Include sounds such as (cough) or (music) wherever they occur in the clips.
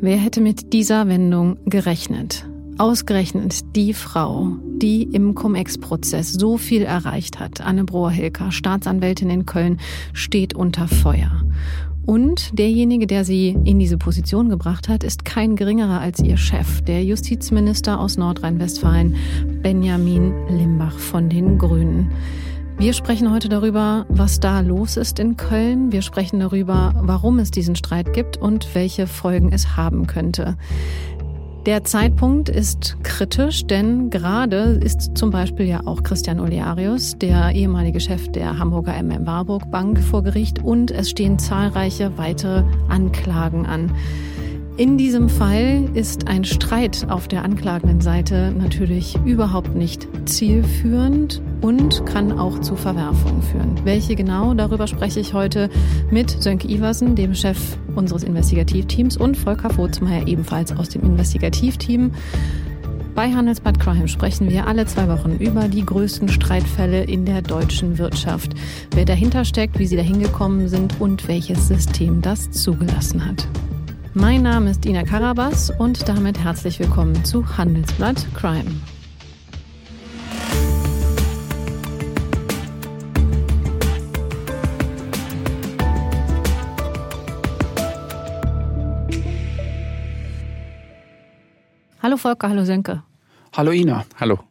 Wer hätte mit dieser Wendung gerechnet? Ausgerechnet die Frau, die im Cum-Ex-Prozess so viel erreicht hat, Anne Brohr-Hilker, Staatsanwältin in Köln, steht unter Feuer. Und derjenige, der sie in diese Position gebracht hat, ist kein geringerer als ihr Chef, der Justizminister aus Nordrhein-Westfalen, Benjamin Limbach von den Grünen. Wir sprechen heute darüber, was da los ist in Köln. Wir sprechen darüber, warum es diesen Streit gibt und welche Folgen es haben könnte. Der Zeitpunkt ist kritisch, denn gerade ist zum Beispiel ja auch Christian Olearius, der ehemalige Chef der Hamburger MM Warburg Bank, vor Gericht und es stehen zahlreiche weitere Anklagen an. In diesem Fall ist ein Streit auf der anklagenden Seite natürlich überhaupt nicht zielführend und kann auch zu Verwerfungen führen. Welche genau, darüber spreche ich heute mit Sönke Iversen, dem Chef unseres Investigativteams und Volker Vozmeier, ebenfalls aus dem Investigativteam. Bei Handelsbad Crime sprechen wir alle zwei Wochen über die größten Streitfälle in der deutschen Wirtschaft. Wer dahinter steckt, wie sie dahin gekommen sind und welches System das zugelassen hat. Mein Name ist Ina Karabas und damit herzlich willkommen zu Handelsblatt Crime. Hallo Volker, hallo Sönke. Hallo Ina. Hallo.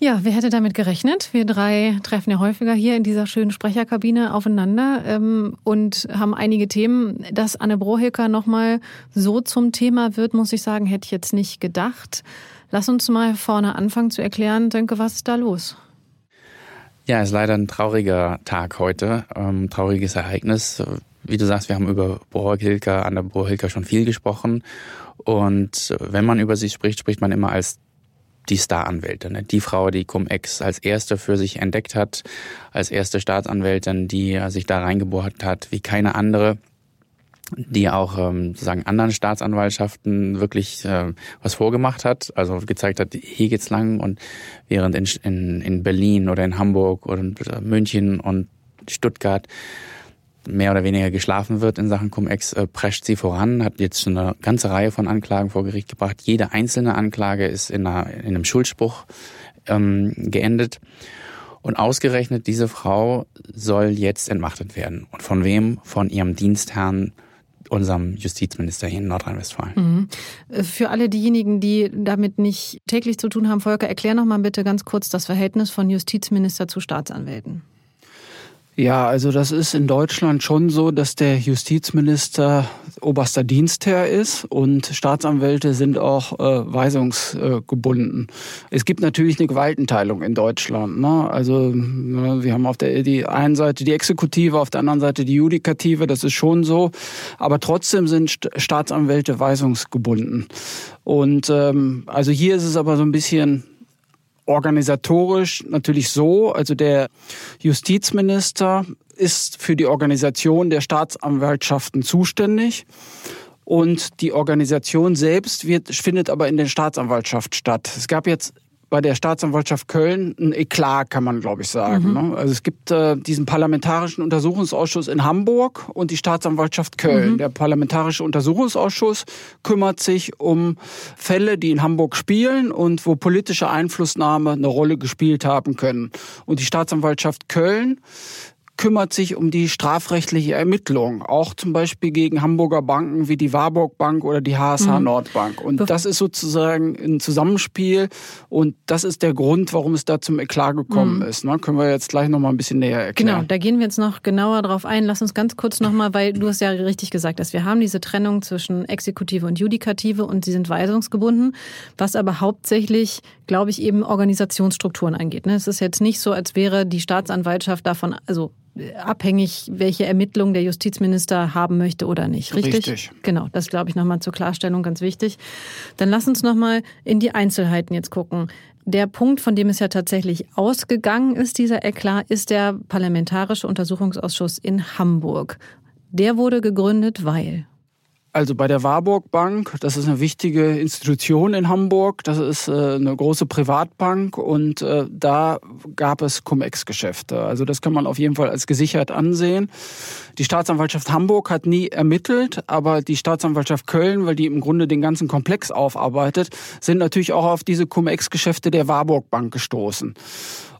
Ja, wer hätte damit gerechnet? Wir drei treffen ja häufiger hier in dieser schönen Sprecherkabine aufeinander ähm, und haben einige Themen. Dass Anne Brohilker nochmal so zum Thema wird, muss ich sagen, hätte ich jetzt nicht gedacht. Lass uns mal vorne anfangen zu erklären, Denke, was ist da los? Ja, es ist leider ein trauriger Tag heute, ähm, trauriges Ereignis. Wie du sagst, wir haben über Brohilker, Anne Brohilker schon viel gesprochen. Und wenn man über sie spricht, spricht man immer als die Staranwältin, ne? die Frau, die Cum-Ex als erste für sich entdeckt hat, als erste Staatsanwältin, die sich da reingebohrt hat wie keine andere die auch ähm, sagen anderen Staatsanwaltschaften wirklich äh, was vorgemacht hat, also gezeigt hat, hier geht's lang und während in, in, in Berlin oder in Hamburg oder in München und Stuttgart mehr oder weniger geschlafen wird in Sachen Cum-Ex, äh, prescht sie voran, hat jetzt schon eine ganze Reihe von Anklagen vor Gericht gebracht. Jede einzelne Anklage ist in, einer, in einem Schuldspruch ähm, geendet. Und ausgerechnet diese Frau soll jetzt entmachtet werden. Und von wem? Von ihrem Dienstherrn, unserem Justizminister hier in Nordrhein-Westfalen. Mhm. Für alle diejenigen, die damit nicht täglich zu tun haben, Volker, erklär noch mal bitte ganz kurz das Verhältnis von Justizminister zu Staatsanwälten. Ja, also das ist in Deutschland schon so, dass der Justizminister oberster Dienstherr ist und Staatsanwälte sind auch äh, weisungsgebunden. Es gibt natürlich eine Gewaltenteilung in Deutschland. Ne? Also wir haben auf der die einen Seite die Exekutive, auf der anderen Seite die Judikative, das ist schon so. Aber trotzdem sind Staatsanwälte weisungsgebunden. Und ähm, also hier ist es aber so ein bisschen organisatorisch natürlich so, also der Justizminister ist für die Organisation der Staatsanwaltschaften zuständig. Und die Organisation selbst wird, findet aber in der Staatsanwaltschaft statt. Es gab jetzt bei der Staatsanwaltschaft Köln ein Eklat, kann man glaube ich sagen. Mhm. Ne? Also es gibt äh, diesen parlamentarischen Untersuchungsausschuss in Hamburg und die Staatsanwaltschaft Köln. Mhm. Der parlamentarische Untersuchungsausschuss kümmert sich um Fälle, die in Hamburg spielen und wo politische Einflussnahme eine Rolle gespielt haben können. Und die Staatsanwaltschaft Köln kümmert sich um die strafrechtliche Ermittlung, auch zum Beispiel gegen Hamburger Banken wie die Warburg Bank oder die HSH mhm. Nordbank. Und das ist sozusagen ein Zusammenspiel und das ist der Grund, warum es da zum Eklat gekommen mhm. ist. Ne? Können wir jetzt gleich noch mal ein bisschen näher erklären. Genau, da gehen wir jetzt noch genauer drauf ein. Lass uns ganz kurz noch mal, weil du hast ja richtig gesagt, dass wir haben diese Trennung zwischen Exekutive und Judikative und sie sind weisungsgebunden, was aber hauptsächlich, glaube ich, eben Organisationsstrukturen angeht. Ne? Es ist jetzt nicht so, als wäre die Staatsanwaltschaft davon, also abhängig, welche Ermittlungen der Justizminister haben möchte oder nicht. Richtig? Richtig. Genau, das glaube ich nochmal zur Klarstellung ganz wichtig. Dann lass uns nochmal in die Einzelheiten jetzt gucken. Der Punkt, von dem es ja tatsächlich ausgegangen ist, dieser Eklat, ist der Parlamentarische Untersuchungsausschuss in Hamburg. Der wurde gegründet, weil Also bei der Warburg Bank, das ist eine wichtige Institution in Hamburg, das ist äh, eine große Privatbank und äh, da gab es Cum-Ex-Geschäfte. Also das kann man auf jeden Fall als gesichert ansehen. Die Staatsanwaltschaft Hamburg hat nie ermittelt, aber die Staatsanwaltschaft Köln, weil die im Grunde den ganzen Komplex aufarbeitet, sind natürlich auch auf diese Cum-Ex-Geschäfte der Warburg Bank gestoßen.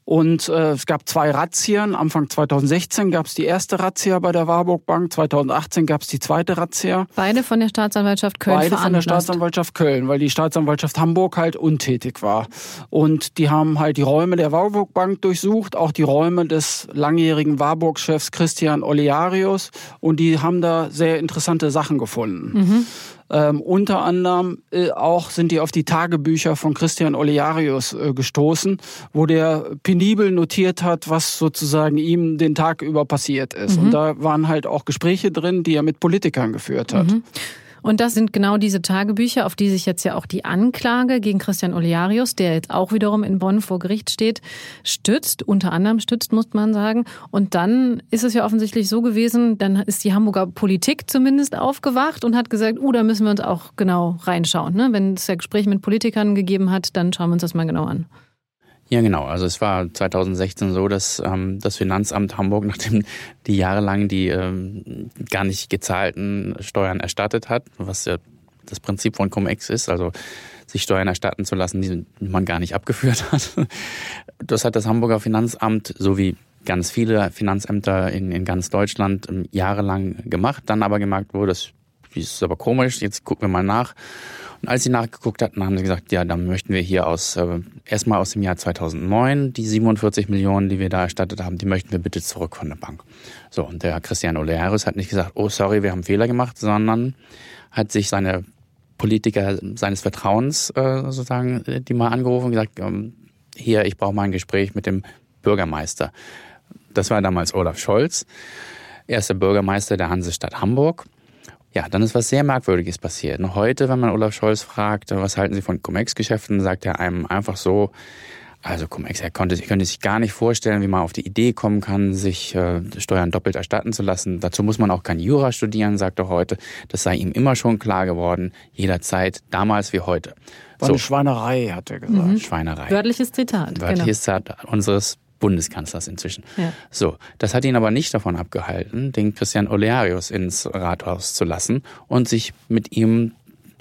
Und äh, es gab zwei Razzien. Anfang 2016 gab es die erste Razzia bei der Warburg Bank. 2018 gab es die zweite Razzia. Beide von der Staatsanwaltschaft Köln Beide von der Staatsanwaltschaft Köln, weil die Staatsanwaltschaft Hamburg halt untätig war. Und die haben halt die Räume der Warburg Bank durchsucht, auch die Räume des langjährigen Warburg-Chefs Christian Olearius. Und die haben da sehr interessante Sachen gefunden. Mhm. Ähm, unter anderem äh, auch sind die auf die Tagebücher von Christian Olearius äh, gestoßen, wo der penibel notiert hat, was sozusagen ihm den Tag über passiert ist. Mhm. Und da waren halt auch Gespräche drin, die er mit Politikern geführt hat. Mhm. Und das sind genau diese Tagebücher, auf die sich jetzt ja auch die Anklage gegen Christian Olearius, der jetzt auch wiederum in Bonn vor Gericht steht, stützt, unter anderem stützt, muss man sagen. Und dann ist es ja offensichtlich so gewesen, dann ist die Hamburger Politik zumindest aufgewacht und hat gesagt, uh, da müssen wir uns auch genau reinschauen. Ne? Wenn es ja Gespräche mit Politikern gegeben hat, dann schauen wir uns das mal genau an. Ja, genau. Also es war 2016 so, dass ähm, das Finanzamt Hamburg, (laughs) nachdem die jahrelang die ähm, gar nicht gezahlten Steuern erstattet hat, was ja das Prinzip von Cum-Ex ist, also sich Steuern erstatten zu lassen, die man gar nicht abgeführt hat. (laughs) Das hat das Hamburger Finanzamt sowie ganz viele Finanzämter in, in ganz Deutschland ähm, jahrelang gemacht, dann aber gemerkt wurde, das ist aber komisch, jetzt gucken wir mal nach und als sie nachgeguckt hatten, haben sie gesagt, ja, dann möchten wir hier aus, äh, erstmal aus dem Jahr 2009, die 47 Millionen, die wir da erstattet haben, die möchten wir bitte zurück von der Bank. So, und der Christian Olearis hat nicht gesagt, oh, sorry, wir haben Fehler gemacht, sondern hat sich seine Politiker seines Vertrauens äh, sozusagen, die mal angerufen und gesagt, ähm, hier, ich brauche mal ein Gespräch mit dem Bürgermeister. Das war damals Olaf Scholz, erster Bürgermeister der Hansestadt Hamburg. Ja, dann ist was sehr Merkwürdiges passiert. Und heute, wenn man Olaf Scholz fragt, was halten Sie von Cum-Ex-Geschäften, sagt er einem einfach so, also Cum-Ex, er konnte, könnte sich gar nicht vorstellen, wie man auf die Idee kommen kann, sich äh, Steuern doppelt erstatten zu lassen. Dazu muss man auch kein Jura studieren, sagt er heute. Das sei ihm immer schon klar geworden, jederzeit, damals wie heute. War so. eine Schweinerei, hat er gesagt. Mhm. Schweinerei. Wörtliches Zitat. Wörtliches genau. Zitat unseres Bundeskanzlers inzwischen. Ja. So, das hat ihn aber nicht davon abgehalten, den Christian Olearius ins Rathaus zu lassen und sich mit ihm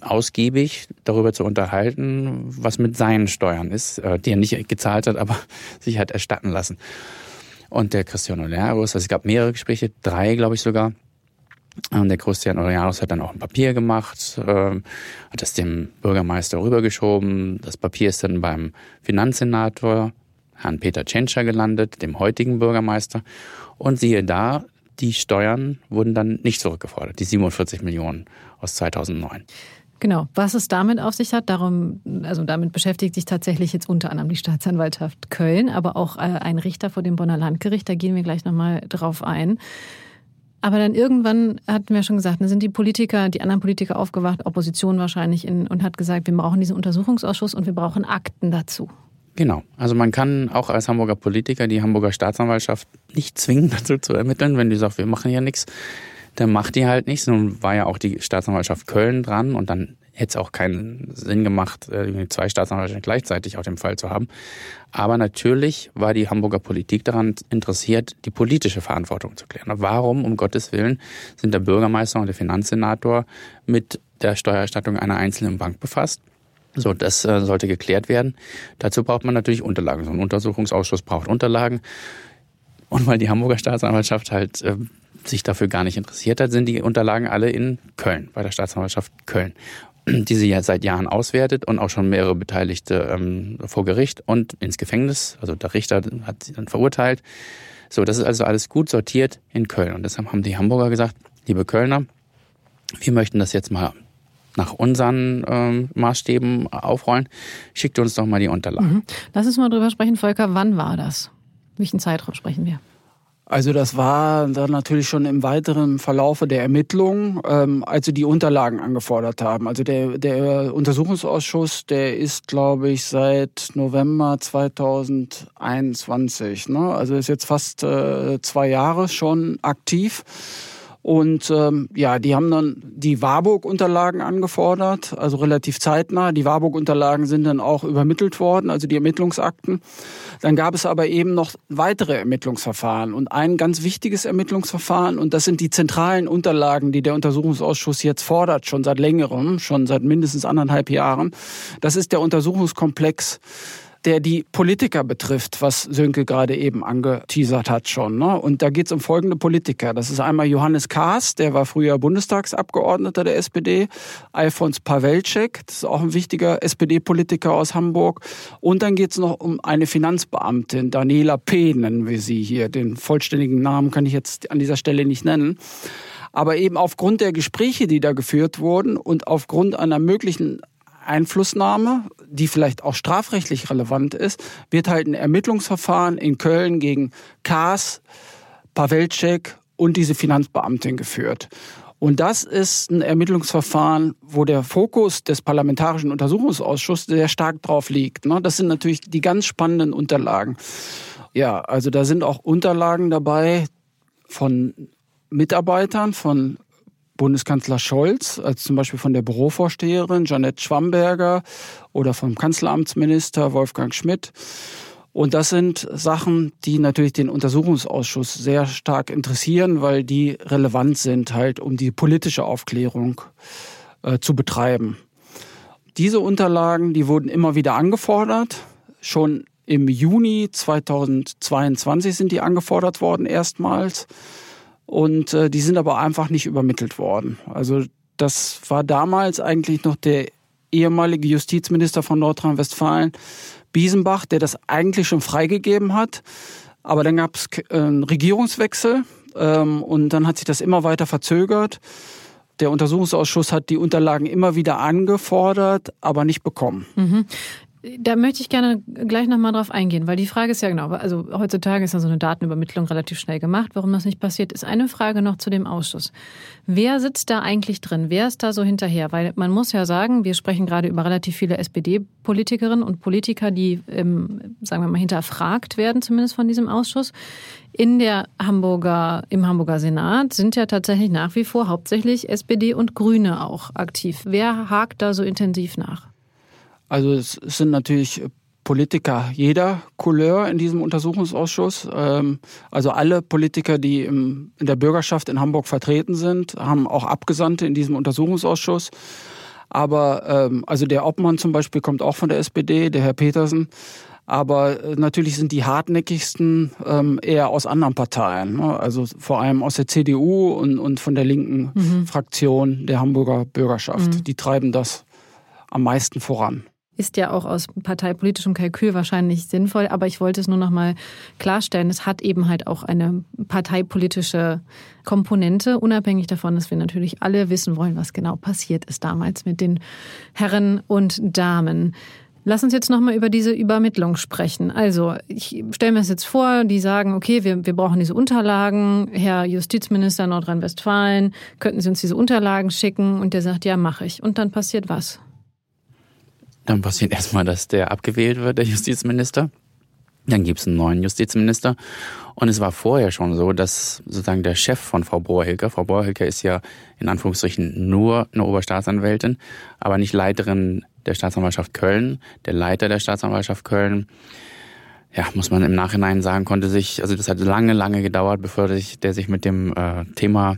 ausgiebig darüber zu unterhalten, was mit seinen Steuern ist, äh, die er nicht gezahlt hat, aber (laughs) sich hat erstatten lassen. Und der Christian Olearius, also es gab mehrere Gespräche, drei glaube ich sogar, und der Christian Olearius hat dann auch ein Papier gemacht, äh, hat das dem Bürgermeister rübergeschoben. Das Papier ist dann beim Finanzsenator Herrn Peter Tschentscher gelandet, dem heutigen Bürgermeister. Und siehe da, die Steuern wurden dann nicht zurückgefordert, die 47 Millionen aus 2009. Genau. Was es damit auf sich hat, darum, also damit beschäftigt sich tatsächlich jetzt unter anderem die Staatsanwaltschaft Köln, aber auch äh, ein Richter vor dem Bonner Landgericht. Da gehen wir gleich nochmal drauf ein. Aber dann irgendwann hatten wir schon gesagt, dann sind die Politiker, die anderen Politiker aufgewacht, Opposition wahrscheinlich, in, und hat gesagt, wir brauchen diesen Untersuchungsausschuss und wir brauchen Akten dazu. Genau. Also man kann auch als Hamburger Politiker die Hamburger Staatsanwaltschaft nicht zwingen, (laughs) dazu zu ermitteln, wenn die sagt, wir machen hier nichts. Dann macht die halt nichts. Nun war ja auch die Staatsanwaltschaft Köln dran und dann hätte es auch keinen Sinn gemacht, äh, zwei Staatsanwaltschaften gleichzeitig auf dem Fall zu haben. Aber natürlich war die Hamburger Politik daran interessiert, die politische Verantwortung zu klären. Warum, um Gottes Willen, sind der Bürgermeister und der Finanzsenator mit der Steuererstattung einer einzelnen Bank befasst? So, das äh, sollte geklärt werden. Dazu braucht man natürlich Unterlagen. So ein Untersuchungsausschuss braucht Unterlagen. Und weil die Hamburger Staatsanwaltschaft halt äh, sich dafür gar nicht interessiert hat, sind die Unterlagen alle in Köln, bei der Staatsanwaltschaft Köln, die sie ja seit Jahren auswertet und auch schon mehrere Beteiligte ähm, vor Gericht und ins Gefängnis. Also der Richter hat sie dann verurteilt. So, das ist also alles gut sortiert in Köln. Und deshalb haben die Hamburger gesagt, liebe Kölner, wir möchten das jetzt mal nach unseren ähm, Maßstäben aufrollen. Schickt uns doch mal die Unterlagen. Mhm. Lass uns mal drüber sprechen, Volker. Wann war das? Welchen Zeitraum sprechen wir? Also das war dann natürlich schon im weiteren Verlaufe der Ermittlungen, ähm, als sie die Unterlagen angefordert haben. Also der, der Untersuchungsausschuss, der ist, glaube ich, seit November 2021. Ne? Also ist jetzt fast äh, zwei Jahre schon aktiv. Und ähm, ja, die haben dann die Warburg-Unterlagen angefordert, also relativ zeitnah. Die Warburg-Unterlagen sind dann auch übermittelt worden, also die Ermittlungsakten. Dann gab es aber eben noch weitere Ermittlungsverfahren und ein ganz wichtiges Ermittlungsverfahren und das sind die zentralen Unterlagen, die der Untersuchungsausschuss jetzt fordert, schon seit längerem, schon seit mindestens anderthalb Jahren. Das ist der Untersuchungskomplex der die Politiker betrifft, was Sönke gerade eben angeteasert hat schon. Ne? Und da geht es um folgende Politiker. Das ist einmal Johannes Kahrs, der war früher Bundestagsabgeordneter der SPD, Alfons Pawelczek, das ist auch ein wichtiger SPD-Politiker aus Hamburg. Und dann geht es noch um eine Finanzbeamtin, Daniela P. nennen wir sie hier. Den vollständigen Namen kann ich jetzt an dieser Stelle nicht nennen. Aber eben aufgrund der Gespräche, die da geführt wurden und aufgrund einer möglichen Einflussnahme, die vielleicht auch strafrechtlich relevant ist, wird halt ein Ermittlungsverfahren in Köln gegen Kaas, Pawelczek und diese Finanzbeamtin geführt. Und das ist ein Ermittlungsverfahren, wo der Fokus des Parlamentarischen Untersuchungsausschusses sehr stark drauf liegt. Ne? Das sind natürlich die ganz spannenden Unterlagen. Ja, also da sind auch Unterlagen dabei von Mitarbeitern, von Bundeskanzler Scholz, als zum Beispiel von der Bürovorsteherin Janette Schwamberger oder vom Kanzleramtsminister Wolfgang Schmidt. Und das sind Sachen, die natürlich den Untersuchungsausschuss sehr stark interessieren, weil die relevant sind, halt, um die politische Aufklärung äh, zu betreiben. Diese Unterlagen, die wurden immer wieder angefordert. Schon im Juni 2022 sind die angefordert worden erstmals. Und äh, die sind aber einfach nicht übermittelt worden. Also das war damals eigentlich noch der ehemalige Justizminister von Nordrhein-Westfalen, Biesenbach, der das eigentlich schon freigegeben hat. Aber dann gab es äh, einen Regierungswechsel ähm, und dann hat sich das immer weiter verzögert. Der Untersuchungsausschuss hat die Unterlagen immer wieder angefordert, aber nicht bekommen. Mhm. Da möchte ich gerne gleich nochmal drauf eingehen, weil die Frage ist ja genau, also heutzutage ist ja so eine Datenübermittlung relativ schnell gemacht. Warum das nicht passiert, ist eine Frage noch zu dem Ausschuss. Wer sitzt da eigentlich drin? Wer ist da so hinterher? Weil man muss ja sagen, wir sprechen gerade über relativ viele SPD-Politikerinnen und Politiker, die, ähm, sagen wir mal, hinterfragt werden, zumindest von diesem Ausschuss. In der Hamburger, im Hamburger Senat sind ja tatsächlich nach wie vor hauptsächlich SPD und Grüne auch aktiv. Wer hakt da so intensiv nach? Also es sind natürlich Politiker jeder Couleur in diesem Untersuchungsausschuss. Ähm, also alle Politiker, die in der Bürgerschaft in Hamburg vertreten sind, haben auch Abgesandte in diesem Untersuchungsausschuss. Aber ähm, also der Obmann zum Beispiel kommt auch von der SPD, der Herr Petersen. Aber äh, natürlich sind die hartnäckigsten ähm, eher aus anderen Parteien. Ne? Also vor allem aus der CDU und, und von der linken mhm. Fraktion der Hamburger Bürgerschaft. Mhm. Die treiben das am meisten voran ist ja auch aus parteipolitischem Kalkül wahrscheinlich sinnvoll, aber ich wollte es nur noch mal klarstellen, es hat eben halt auch eine parteipolitische Komponente, unabhängig davon, dass wir natürlich alle wissen wollen, was genau passiert ist damals mit den Herren und Damen. Lass uns jetzt nochmal über diese Übermittlung sprechen. Also, ich stelle mir das jetzt vor, die sagen, okay, wir, wir brauchen diese Unterlagen. Herr Justizminister Nordrhein-Westfalen, könnten Sie uns diese Unterlagen schicken? Und der sagt, ja, mache ich. Und dann passiert was? Dann passiert erstmal, dass der abgewählt wird, der Justizminister. Dann gibt es einen neuen Justizminister. Und es war vorher schon so, dass sozusagen der Chef von Frau Bohrhilker, Frau Bohrhilker ist ja in Anführungsstrichen nur eine Oberstaatsanwältin, aber nicht Leiterin der Staatsanwaltschaft Köln. Der Leiter der Staatsanwaltschaft Köln, ja, muss man im Nachhinein sagen, konnte sich, also das hat lange, lange gedauert, bevor sich, der sich mit dem äh, Thema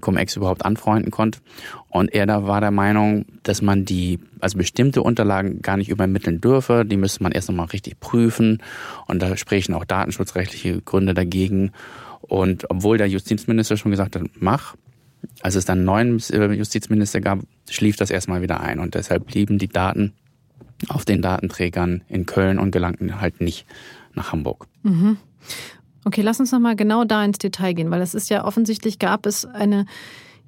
Cum-Ex überhaupt anfreunden konnte. Und er da war der Meinung, dass man die, also bestimmte Unterlagen gar nicht übermitteln dürfe. Die müsste man erst nochmal richtig prüfen. Und da sprechen auch datenschutzrechtliche Gründe dagegen. Und obwohl der Justizminister schon gesagt hat, mach, als es dann einen neuen äh, Justizminister gab, schlief das erstmal wieder ein. Und deshalb blieben die Daten auf den Datenträgern in Köln und gelangten halt nicht nach Hamburg. Mhm. Okay, lass uns nochmal genau da ins Detail gehen, weil es ist ja offensichtlich gab es eine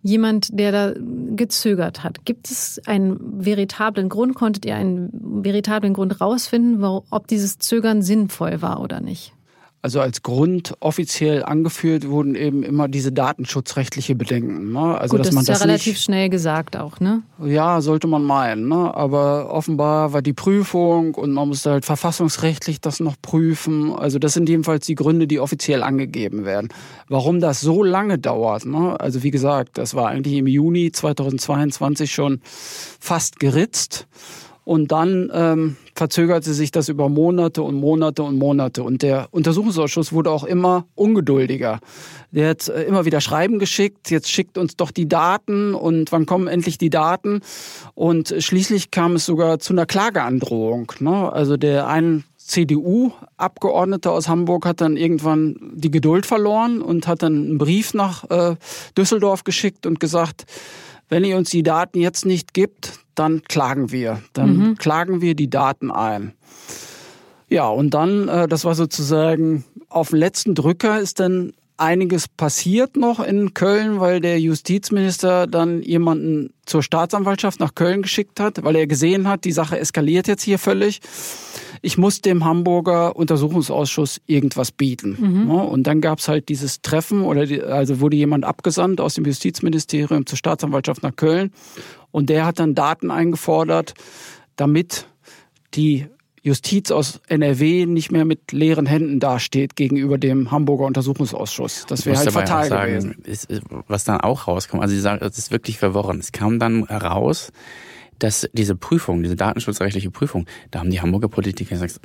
jemand, der da gezögert hat. Gibt es einen veritablen Grund? Konntet ihr einen veritablen Grund rausfinden, ob dieses Zögern sinnvoll war oder nicht? Also als Grund offiziell angeführt wurden eben immer diese datenschutzrechtliche Bedenken. Ne? Also Gut, dass das man ist das ja relativ nicht, schnell gesagt auch, ne? Ja, sollte man meinen. Ne? Aber offenbar war die Prüfung und man musste halt verfassungsrechtlich das noch prüfen. Also das sind jedenfalls die Gründe, die offiziell angegeben werden. Warum das so lange dauert, ne? also wie gesagt, das war eigentlich im Juni 2022 schon fast geritzt. Und dann ähm, verzögerte sich das über Monate und Monate und Monate. Und der Untersuchungsausschuss wurde auch immer ungeduldiger. Der hat äh, immer wieder Schreiben geschickt, jetzt schickt uns doch die Daten und wann kommen endlich die Daten? Und schließlich kam es sogar zu einer Klageandrohung. Ne? Also der ein CDU-Abgeordnete aus Hamburg hat dann irgendwann die Geduld verloren und hat dann einen Brief nach äh, Düsseldorf geschickt und gesagt, wenn ihr uns die Daten jetzt nicht gibt, dann klagen wir. Dann mhm. klagen wir die Daten ein. Ja, und dann, äh, das war sozusagen auf den letzten Drücker ist dann einiges passiert noch in Köln, weil der Justizminister dann jemanden zur Staatsanwaltschaft nach Köln geschickt hat, weil er gesehen hat, die Sache eskaliert jetzt hier völlig. Ich muss dem Hamburger Untersuchungsausschuss irgendwas bieten. Mhm. Und dann gab es halt dieses Treffen oder die, also wurde jemand abgesandt aus dem Justizministerium zur Staatsanwaltschaft nach Köln und der hat dann Daten eingefordert, damit die Justiz aus NRW nicht mehr mit leeren Händen dasteht gegenüber dem Hamburger Untersuchungsausschuss. Das wäre halt fatal sagen, gewesen. Ist, was dann auch rauskommt, also Sie sagen, das ist wirklich verworren. Es kam dann heraus, dass diese Prüfung, diese datenschutzrechtliche Prüfung, da haben die Hamburger Politiker gesagt,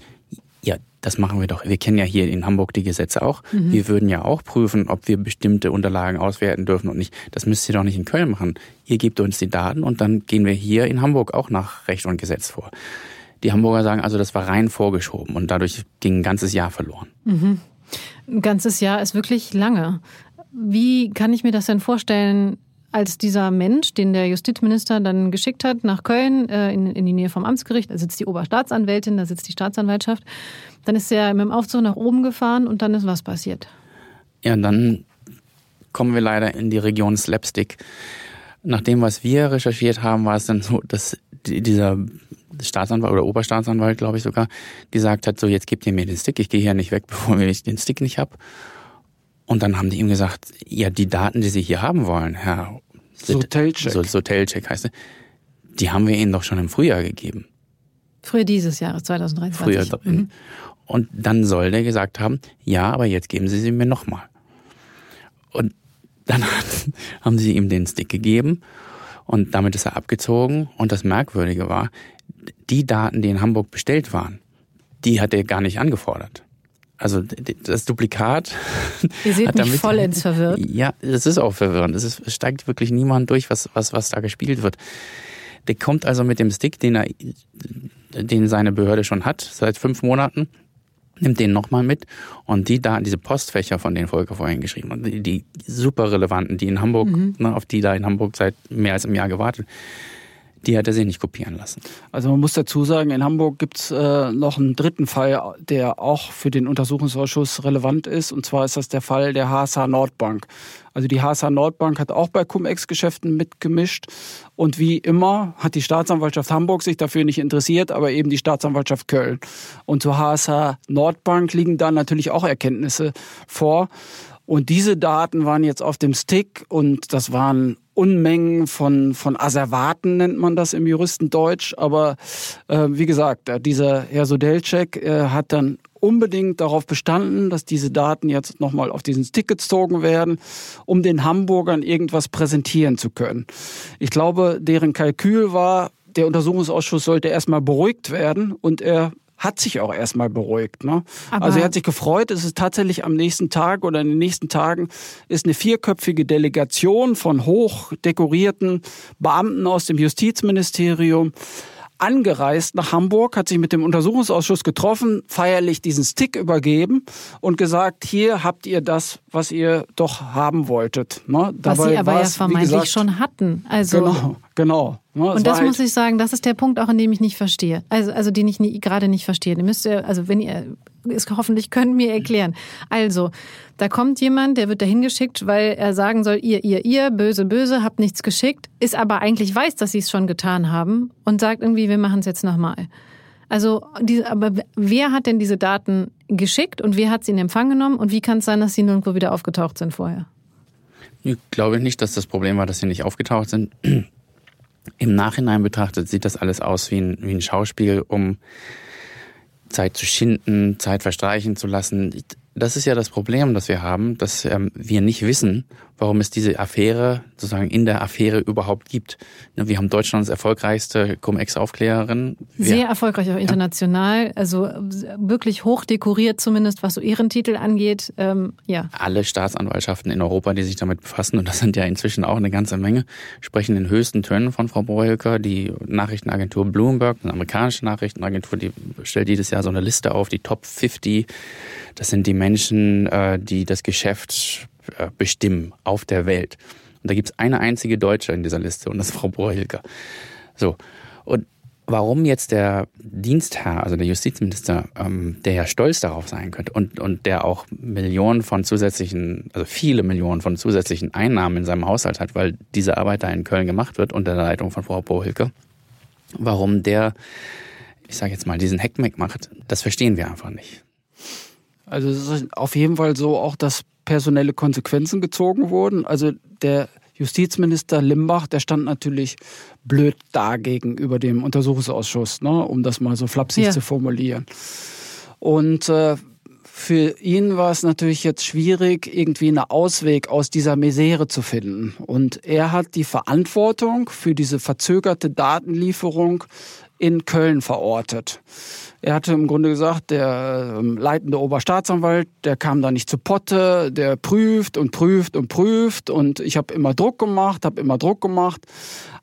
ja, das machen wir doch. Wir kennen ja hier in Hamburg die Gesetze auch. Mhm. Wir würden ja auch prüfen, ob wir bestimmte Unterlagen auswerten dürfen und nicht. Das müsst ihr doch nicht in Köln machen. Ihr gebt uns die Daten und dann gehen wir hier in Hamburg auch nach Recht und Gesetz vor. Die Hamburger sagen also, das war rein vorgeschoben und dadurch ging ein ganzes Jahr verloren. Mhm. Ein ganzes Jahr ist wirklich lange. Wie kann ich mir das denn vorstellen, als dieser Mensch, den der Justizminister dann geschickt hat nach Köln, äh, in, in die Nähe vom Amtsgericht, da sitzt die Oberstaatsanwältin, da sitzt die Staatsanwaltschaft, dann ist er mit dem Aufzug nach oben gefahren und dann ist was passiert. Ja, dann kommen wir leider in die Region Slapstick. Nach dem, was wir recherchiert haben, war es dann so, dass dieser Staatsanwalt oder Oberstaatsanwalt, glaube ich sogar, gesagt hat, so jetzt gebt ihr mir den Stick, ich gehe hier nicht weg, (laughs) bevor ich den Stick nicht hab. Und dann haben die ihm gesagt, ja, die Daten, die Sie hier haben wollen, Herr Sotelcheck, so, Sotelcheck heißt er, die haben wir Ihnen doch schon im Frühjahr gegeben. Früher dieses Jahres, 2023. Früher. Mhm. Und dann soll der gesagt haben, ja, aber jetzt geben Sie sie mir nochmal. Und dann (laughs) haben sie ihm den Stick gegeben und damit ist er abgezogen. Und das Merkwürdige war, die Daten, die in Hamburg bestellt waren, die hat er gar nicht angefordert. Also das Duplikat. (laughs) Ihr seht mich vollends verwirrt. Ja, es ist auch verwirrend. Es, ist, es steigt wirklich niemand durch, was, was, was da gespielt wird. Der kommt also mit dem Stick, den er, den seine Behörde schon hat, seit fünf Monaten, nimmt den nochmal mit und die da, diese Postfächer, von denen Volker vorhin geschrieben hat, die, die super relevanten, die in Hamburg, mhm. ne, auf die da in Hamburg seit mehr als einem Jahr gewartet, die hat er sich nicht kopieren lassen. Also man muss dazu sagen, in Hamburg gibt's äh, noch einen dritten Fall, der auch für den Untersuchungsausschuss relevant ist. Und zwar ist das der Fall der HSH Nordbank. Also die HSH Nordbank hat auch bei Cum-Ex-Geschäften mitgemischt. Und wie immer hat die Staatsanwaltschaft Hamburg sich dafür nicht interessiert, aber eben die Staatsanwaltschaft Köln. Und zur HSH Nordbank liegen dann natürlich auch Erkenntnisse vor. Und diese Daten waren jetzt auf dem Stick und das waren Unmengen von, von Asservaten, nennt man das im Juristendeutsch. Aber äh, wie gesagt, äh, dieser Herr Sodelcek äh, hat dann unbedingt darauf bestanden, dass diese Daten jetzt nochmal auf diesen Stick gezogen werden, um den Hamburgern irgendwas präsentieren zu können. Ich glaube, deren Kalkül war, der Untersuchungsausschuss sollte erstmal beruhigt werden und er hat sich auch erstmal beruhigt. Ne? also er hat sich gefreut. Es ist tatsächlich am nächsten Tag oder in den nächsten Tagen ist eine vierköpfige Delegation von hochdekorierten Beamten aus dem Justizministerium angereist nach Hamburg, hat sich mit dem Untersuchungsausschuss getroffen, feierlich diesen Stick übergeben und gesagt, hier habt ihr das, was ihr doch haben wolltet. Ne? was sie aber ja vermeintlich gesagt, schon hatten. Also genau, genau. Ne? Und das halt muss ich sagen, das ist der Punkt auch, in dem ich nicht verstehe. Also, also den ich nie, gerade nicht verstehe. Den müsst ihr, also wenn ihr es hoffentlich könnt mir erklären. Also, da kommt jemand, der wird dahin geschickt, weil er sagen soll, ihr, ihr, ihr, böse, böse, habt nichts geschickt, ist aber eigentlich weiß, dass sie es schon getan haben und sagt irgendwie, wir machen es jetzt nochmal. Also, die, aber wer hat denn diese Daten geschickt und wer hat sie in Empfang genommen und wie kann es sein, dass sie nirgendwo wieder aufgetaucht sind vorher? Ich glaube nicht, dass das Problem war, dass sie nicht aufgetaucht sind. Im Nachhinein betrachtet sieht das alles aus wie ein, wie ein Schauspiel, um Zeit zu schinden, Zeit verstreichen zu lassen. Das ist ja das Problem, das wir haben, dass ähm, wir nicht wissen, warum es diese Affäre sozusagen in der Affäre überhaupt gibt. Wir haben Deutschlands erfolgreichste Cum-Ex-Aufklärerin. Sehr erfolgreich auch international, ja. also wirklich hoch dekoriert zumindest, was so Ehrentitel angeht. Ähm, ja. Alle Staatsanwaltschaften in Europa, die sich damit befassen, und das sind ja inzwischen auch eine ganze Menge, sprechen in höchsten Tönen von Frau Bohelker. Die Nachrichtenagentur Bloomberg, eine amerikanische Nachrichtenagentur, die stellt jedes Jahr so eine Liste auf, die Top 50. Das sind die Menschen, äh, die das Geschäft äh, bestimmen auf der Welt. Und da gibt es eine einzige Deutsche in dieser Liste und das ist Frau Bohrhilker. So. Und warum jetzt der Dienstherr, also der Justizminister, ähm, der ja stolz darauf sein könnte und, und der auch Millionen von zusätzlichen, also viele Millionen von zusätzlichen Einnahmen in seinem Haushalt hat, weil diese Arbeit da in Köln gemacht wird unter der Leitung von Frau Bohrhilke, warum der, ich sage jetzt mal, diesen Heckmeck macht, das verstehen wir einfach nicht. Also es ist auf jeden Fall so auch, dass personelle Konsequenzen gezogen wurden. Also der Justizminister Limbach, der stand natürlich blöd da gegenüber dem Untersuchungsausschuss, ne, um das mal so flapsig ja. zu formulieren. Und äh, für ihn war es natürlich jetzt schwierig, irgendwie einen Ausweg aus dieser Misere zu finden. Und er hat die Verantwortung für diese verzögerte Datenlieferung in Köln verortet. Er hatte im Grunde gesagt, der ähm, leitende Oberstaatsanwalt, der kam da nicht zu Potte, der prüft und prüft und prüft und ich habe immer Druck gemacht, habe immer Druck gemacht,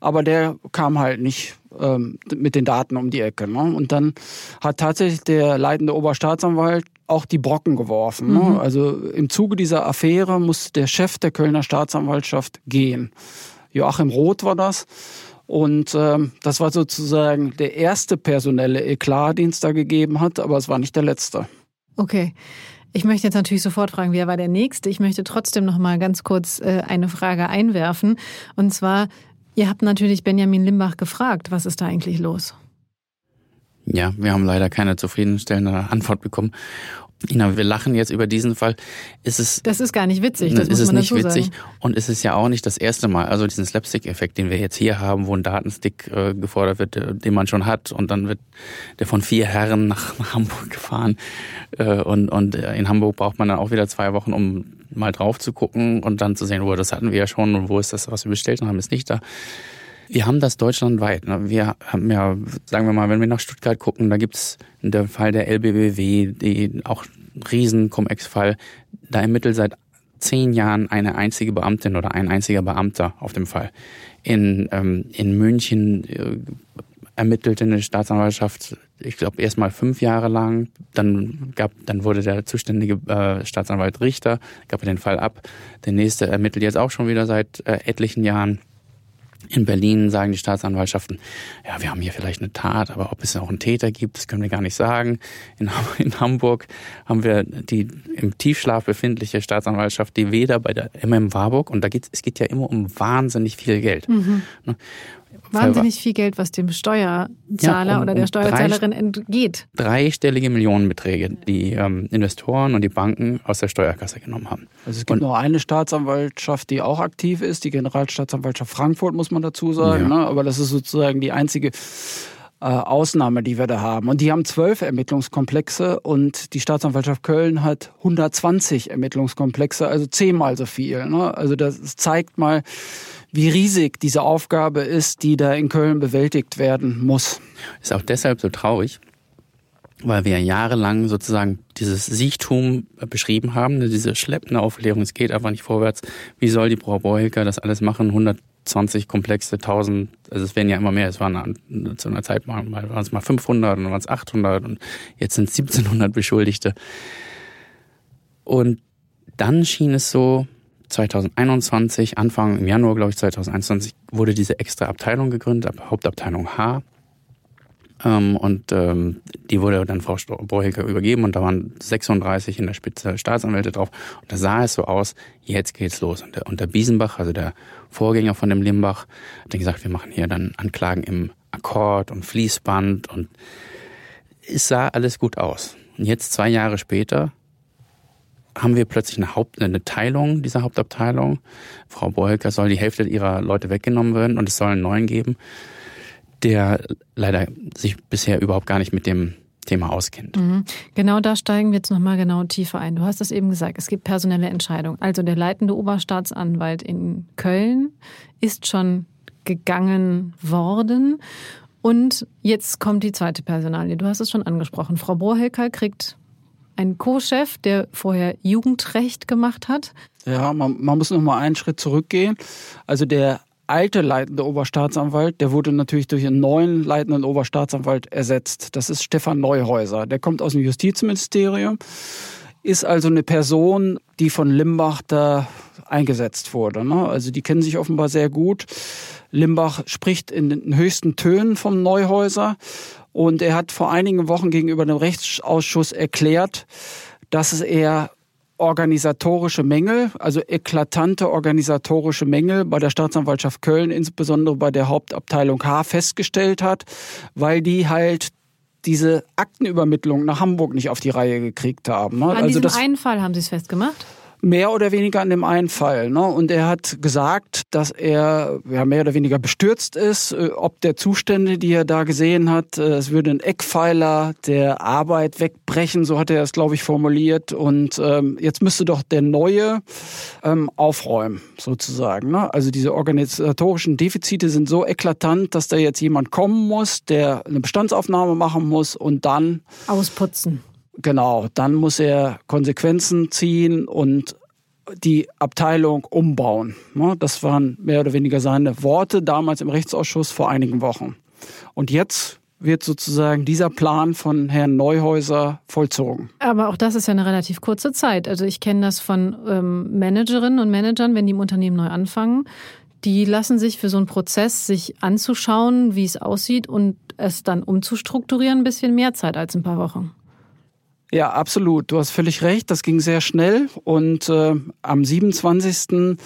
aber der kam halt nicht ähm, mit den Daten um die Ecke. Ne? Und dann hat tatsächlich der leitende Oberstaatsanwalt auch die Brocken geworfen. Ne? Mhm. Also im Zuge dieser Affäre muss der Chef der Kölner Staatsanwaltschaft gehen. Joachim Roth war das. Und ähm, das war sozusagen der erste personelle Eklat, den es da gegeben hat, aber es war nicht der letzte. Okay. Ich möchte jetzt natürlich sofort fragen, wer war der Nächste? Ich möchte trotzdem noch mal ganz kurz äh, eine Frage einwerfen. Und zwar, ihr habt natürlich Benjamin Limbach gefragt, was ist da eigentlich los? Ja, wir haben leider keine zufriedenstellende Antwort bekommen. Ina, wir lachen jetzt über diesen Fall. Ist es, das ist gar nicht witzig, das ist es nicht witzig. sagen. Und es ist ja auch nicht das erste Mal. Also diesen Slapstick-Effekt, den wir jetzt hier haben, wo ein Datenstick äh, gefordert wird, äh, den man schon hat, und dann wird der von vier Herren nach, (laughs) nach Hamburg gefahren. Äh, und, und äh, in Hamburg braucht man dann auch wieder zwei Wochen, um mal drauf zu gucken und dann zu sehen, wo das hatten wir ja schon und wo ist das, was wir bestellt haben, ist nicht da. Wir haben das deutschlandweit. Ne? Wir haben ja, sagen wir mal, wenn wir nach Stuttgart gucken, da gibt's der Fall der LBBW, die auch riesen Cum-Ex-Fall. Da ermittelt seit zehn Jahren eine einzige Beamtin oder ein einziger Beamter auf dem Fall. In, ähm, in München äh, ermittelte eine Staatsanwaltschaft, ich glaube, erst mal fünf Jahre lang. Dann gab, dann wurde der zuständige äh, Staatsanwalt Richter, gab den Fall ab. Der nächste ermittelt jetzt auch schon wieder seit äh, etlichen Jahren. In Berlin sagen die Staatsanwaltschaften, ja, wir haben hier vielleicht eine Tat, aber ob es auch einen Täter gibt, das können wir gar nicht sagen. In, (laughs) in Hamburg haben wir die im Tiefschlaf befindliche Staatsanwaltschaft, die weder bei der MM Warburg, und da geht es geht ja immer um wahnsinnig viel Geld. Mhm. Wahnsinnig viel Geld, was dem Steuerzahler ja, um, oder der Steuerzahlerin entgeht. Dreistellige Millionenbeträge, die ähm, Investoren und die Banken aus der Steuerkasse genommen haben. Also es gibt und, noch eine Staatsanwaltschaft, die auch aktiv ist, die Generalstaatsanwaltschaft Frankfurt, muss man dazu sagen. Ja. Ne? Aber das ist sozusagen die einzige äh, Ausnahme, die wir da haben. Und die haben zwölf Ermittlungskomplexe und die Staatsanwaltschaft Köln hat 120 Ermittlungskomplexe, also zehnmal so viel. Ne? Also das zeigt mal, wie riesig diese Aufgabe ist, die da in Köln bewältigt werden muss. Ist auch deshalb so traurig, weil wir jahrelang sozusagen dieses Siechtum beschrieben haben, diese schleppende Aufklärung, es geht einfach nicht vorwärts. Wie soll die Frau Bohelker das alles machen? 120 Komplexe, 1000, also es werden ja immer mehr, es waren zu einer Zeit mal, waren es mal 500 und dann waren es 800 und jetzt sind es 1700 Beschuldigte. Und dann schien es so, 2021, Anfang im Januar, glaube ich, 2021, wurde diese extra Abteilung gegründet, Hauptabteilung H. Ähm, und ähm, die wurde dann Frau Borhelker übergeben und da waren 36 in der Spitze Staatsanwälte drauf. Und da sah es so aus, jetzt geht's los. Und der, und der Biesenbach, also der Vorgänger von dem Limbach, hat dann gesagt, wir machen hier dann Anklagen im Akkord und Fließband und es sah alles gut aus. Und jetzt zwei Jahre später haben wir plötzlich eine, Haupt, eine Teilung dieser Hauptabteilung. Frau Boelker soll die Hälfte ihrer Leute weggenommen werden und es soll einen neuen geben, der leider sich bisher überhaupt gar nicht mit dem Thema auskennt. Mhm. Genau da steigen wir jetzt nochmal genau tiefer ein. Du hast es eben gesagt, es gibt personelle Entscheidungen. Also der leitende Oberstaatsanwalt in Köln ist schon gegangen worden. Und jetzt kommt die zweite Personalie. Du hast es schon angesprochen. Frau Bohrhelker kriegt einen Co-Chef, der vorher Jugendrecht gemacht hat. Ja, man, man muss noch mal einen Schritt zurückgehen. Also der alte leitende Oberstaatsanwalt, der wurde natürlich durch einen neuen leitenden Oberstaatsanwalt ersetzt. Das ist Stefan Neuhäuser. Der kommt aus dem Justizministerium, ist also eine Person, die von Limbach da eingesetzt wurde. Ne? Also die kennen sich offenbar sehr gut. Limbach spricht in den höchsten Tönen vom Neuhäuser und er hat vor einigen Wochen gegenüber dem Rechtsausschuss erklärt, dass es eher organisatorische Mängel, also eklatante organisatorische Mängel bei der Staatsanwaltschaft Köln, insbesondere bei der Hauptabteilung H, festgestellt hat, weil die halt diese Aktenübermittlung nach Hamburg nicht auf die Reihe gekriegt haben. Ne? An also diesem einen Fall haben Sie es festgemacht? Mehr oder weniger an dem einen Fall. Ne? Und er hat gesagt, dass er ja, mehr oder weniger bestürzt ist, äh, ob der Zustände, die er da gesehen hat, äh, es würde ein Eckpfeiler der Arbeit wegbrechen, so hat er es, glaube ich, formuliert. Und ähm, jetzt müsste doch der Neue ähm, aufräumen, sozusagen. Ne? Also diese organisatorischen Defizite sind so eklatant, dass da jetzt jemand kommen muss, der eine Bestandsaufnahme machen muss und dann ausputzen. Genau, dann muss er Konsequenzen ziehen und die Abteilung umbauen. Ne, das waren mehr oder weniger seine Worte damals im Rechtsausschuss vor einigen Wochen. Und jetzt wird sozusagen dieser Plan von Herrn Neuhäuser vollzogen. Aber auch das ist ja eine relativ kurze Zeit. Also ich kenne das von ähm, Managerinnen und Managern, wenn die im Unternehmen neu anfangen. Die lassen sich für so einen Prozess, sich anzuschauen, wie es aussieht und es dann umzustrukturieren, ein bisschen mehr Zeit als ein paar Wochen. Ja, absolut. Du hast völlig recht. Das ging sehr schnell. Und äh, am 27.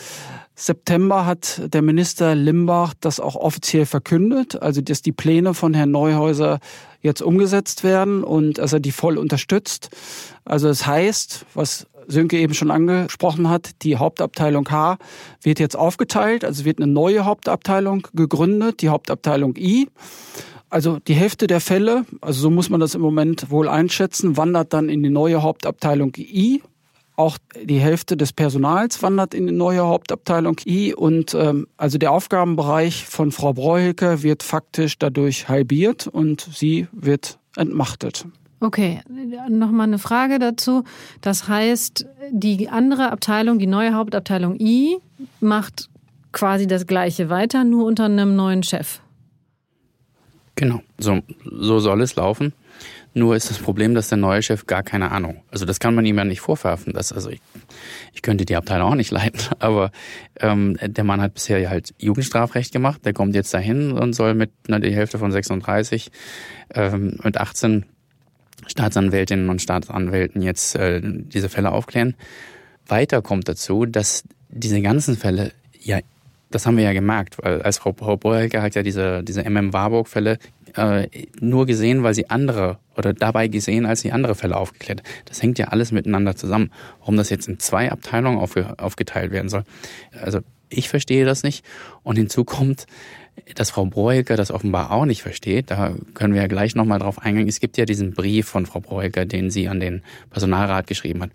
September hat der Minister Limbach das auch offiziell verkündet, also dass die Pläne von Herrn Neuhäuser jetzt umgesetzt werden und dass er die voll unterstützt. Also es das heißt, was Sönke eben schon angesprochen hat, die Hauptabteilung H wird jetzt aufgeteilt, also wird eine neue Hauptabteilung gegründet, die Hauptabteilung I. Also die Hälfte der Fälle, also so muss man das im Moment wohl einschätzen, wandert dann in die neue Hauptabteilung I. Auch die Hälfte des Personals wandert in die neue Hauptabteilung I. Und ähm, also der Aufgabenbereich von Frau Breuhilke wird faktisch dadurch halbiert und sie wird entmachtet. Okay, nochmal eine Frage dazu. Das heißt, die andere Abteilung, die neue Hauptabteilung I, macht quasi das gleiche weiter, nur unter einem neuen Chef. Genau, so, so soll es laufen. Nur ist das Problem, dass der neue Chef gar keine Ahnung. Also das kann man ihm ja nicht vorwerfen. Dass, also ich, ich könnte die Abteilung auch nicht leiten, (laughs) aber ähm, der Mann hat bisher halt Jugendstrafrecht gemacht. Der kommt jetzt dahin und soll mit na, die Hälfte von 36 ähm, mit 18 Staatsanwältinnen und Staatsanwälten jetzt äh, diese Fälle aufklären. Weiter kommt dazu, dass diese ganzen Fälle ja das haben wir ja gemerkt, weil als Frau, Frau Boelke hat ja diese, diese MM Warburg-Fälle äh, nur gesehen, weil sie andere oder dabei gesehen, als sie andere Fälle aufgeklärt. Das hängt ja alles miteinander zusammen. Warum das jetzt in zwei Abteilungen aufge, aufgeteilt werden soll. Also ich verstehe das nicht. Und hinzu kommt, dass Frau Broeker das offenbar auch nicht versteht. Da können wir ja gleich nochmal drauf eingehen. Es gibt ja diesen Brief von Frau Broeker, den sie an den Personalrat geschrieben hat.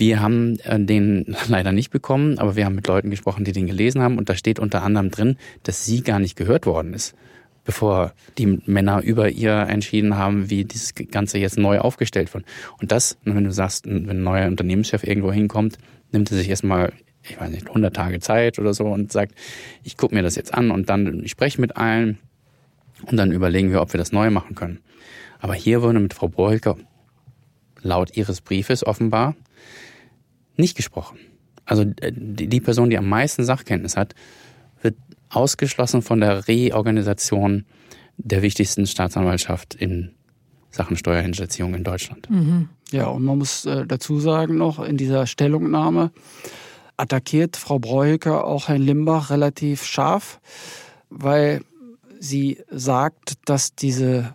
Wir haben äh, den (laughs) leider nicht bekommen, aber wir haben mit Leuten gesprochen, die den gelesen haben. Und da steht unter anderem drin, dass sie gar nicht gehört worden ist, bevor die Männer über ihr entschieden haben, wie dieses Ganze jetzt neu aufgestellt wird. Und das, wenn du sagst, wenn ein neuer Unternehmenschef irgendwo hinkommt, nimmt er sich erstmal, ich weiß nicht, 100 Tage Zeit oder so und sagt, ich gucke mir das jetzt an und dann ich spreche mit allen und dann überlegen wir, ob wir das neu machen können. Aber hier wurde mit Frau Borhilker laut ihres Briefes offenbar nicht gesprochen. Also äh, die Person, die am meisten Sachkenntnis hat, wird ausgeschlossen von der Reorganisation der wichtigsten Staatsanwaltschaft in Sachen Steuerhinterziehung in Deutschland. Mhm. Ja, und man muss äh, dazu sagen noch, in dieser Stellungnahme attackiert Frau Breuker auch Herrn Limbach relativ scharf, weil sie sagt, dass diese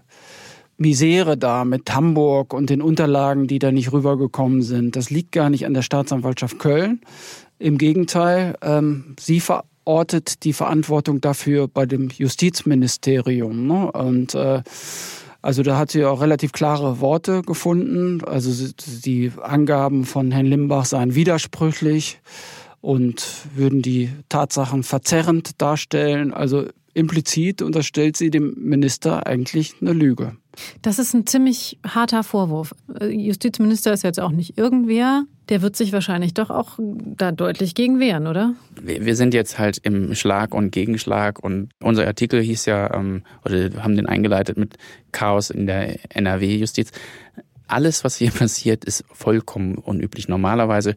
Misere da mit Hamburg und den Unterlagen, die da nicht rübergekommen sind, das liegt gar nicht an der Staatsanwaltschaft Köln. Im Gegenteil, ähm, sie verortet die Verantwortung dafür bei dem Justizministerium. Ne? Und äh, also da hat sie auch relativ klare Worte gefunden. Also die Angaben von Herrn Limbach seien widersprüchlich und würden die Tatsachen verzerrend darstellen. Also implizit unterstellt sie dem Minister eigentlich eine Lüge. Das ist ein ziemlich harter Vorwurf. Äh, Justizminister ist jetzt auch nicht irgendwer. Der wird sich wahrscheinlich doch auch da deutlich gegen wehren, oder? Wir sind jetzt halt im Schlag und Gegenschlag und unser Artikel hieß ja, ähm, oder haben den eingeleitet mit Chaos in der NRW-Justiz. Alles, was hier (laughs) passiert, ist vollkommen unüblich. Normalerweise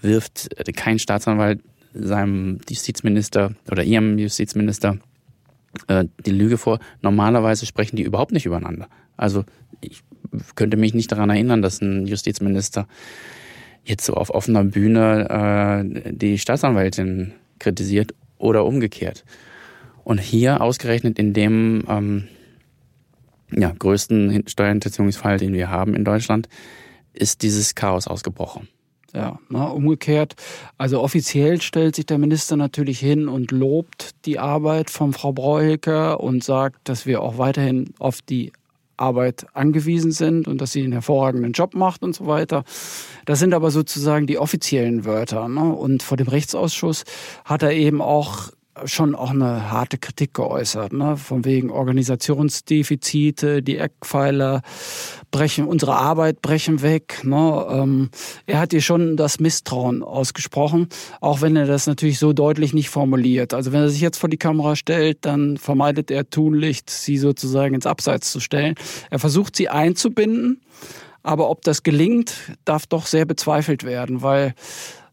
wirft kein Staatsanwalt seinem Justizminister oder ihrem Justizminister äh, die Lüge vor. Normalerweise sprechen die überhaupt nicht übereinander. Also ich könnte mich nicht daran erinnern, dass ein Justizminister jetzt so auf offener Bühne äh, die Staatsanwältin kritisiert oder umgekehrt. Und hier ausgerechnet in dem ähm, ja, größten Steuerhinterziehungsfall, den wir haben in Deutschland, ist dieses Chaos ausgebrochen. Ja, na, umgekehrt. Also offiziell stellt sich der Minister natürlich hin und lobt die Arbeit von Frau Breuhilker und sagt, dass wir auch weiterhin auf die Arbeit angewiesen sind und dass sie einen hervorragenden Job macht und so weiter. Das sind aber sozusagen die offiziellen Wörter. Ne? Und vor dem Rechtsausschuss hat er eben auch schon auch eine harte Kritik geäußert, ne? von wegen Organisationsdefizite, die Eckpfeiler brechen, unsere Arbeit brechen weg. Ne? Ähm, er hat hier schon das Misstrauen ausgesprochen, auch wenn er das natürlich so deutlich nicht formuliert. Also wenn er sich jetzt vor die Kamera stellt, dann vermeidet er tunlichst, sie sozusagen ins Abseits zu stellen. Er versucht, sie einzubinden, aber ob das gelingt, darf doch sehr bezweifelt werden, weil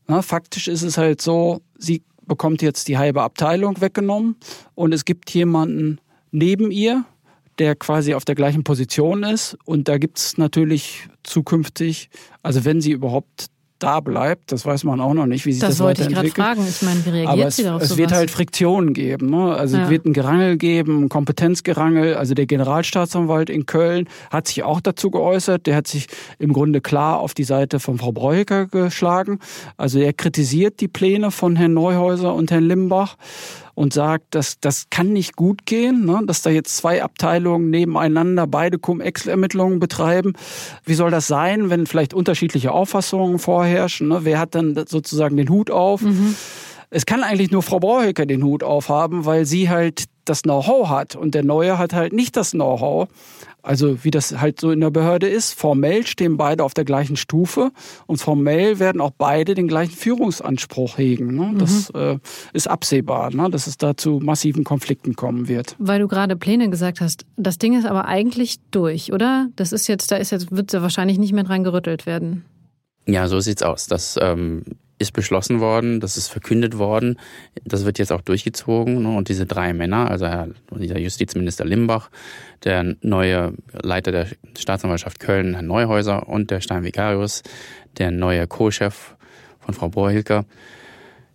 na, ne, faktisch ist es halt so, sie bekommt jetzt die halbe Abteilung weggenommen und es gibt jemanden neben ihr, der quasi auf der gleichen Position ist. Und da gibt es natürlich zukünftig, also wenn sie überhaupt da bleibt. Das weiß man auch noch nicht, wie sich das, das wollte ich gerade fragen. Ich meine, wie reagiert Aber sie darauf? Es sowas? wird halt Friktionen geben. Ne? Also ja. es wird ein Gerangel geben, ein Kompetenzgerangel. Also der Generalstaatsanwalt in Köln hat sich auch dazu geäußert. Der hat sich im Grunde klar auf die Seite von Frau Breuker geschlagen. Also er kritisiert die Pläne von Herrn Neuhäuser und Herrn Limbach und sagt, dass das kann nicht gut gehen, ne? dass da jetzt zwei Abteilungen nebeneinander beide Cum-Ex-Ermittlungen betreiben. Wie soll das sein, wenn vielleicht unterschiedliche Auffassungen vorherrschen? Ne? Wer hat dann sozusagen den Hut auf? Mhm. Es kann eigentlich nur Frau Brauhecker den Hut aufhaben, weil sie halt das Know-how hat und der Neue hat halt nicht das Know-how. Also wie das halt so in der Behörde ist, formell stehen beide auf der gleichen Stufe und formell werden auch beide den gleichen Führungsanspruch hegen. Ne? Das mhm. äh, ist absehbar, ne? dass es da zu massiven Konflikten kommen wird. Weil du gerade Pläne gesagt hast, das Ding ist aber eigentlich durch, oder? Das ist jetzt, da ist jetzt, wird ja wahrscheinlich nicht mehr dran gerüttelt werden. Ja, so sieht's aus. Das ähm, ist beschlossen worden, das ist verkündet worden, das wird jetzt auch durchgezogen. Ne? Und diese drei Männer, also Herr, dieser Justizminister Limbach, der neue Leiter der Staatsanwaltschaft Köln, Herr Neuhäuser und der Stein-Vigarius, der neue Co-Chef von Frau Bohrhilker,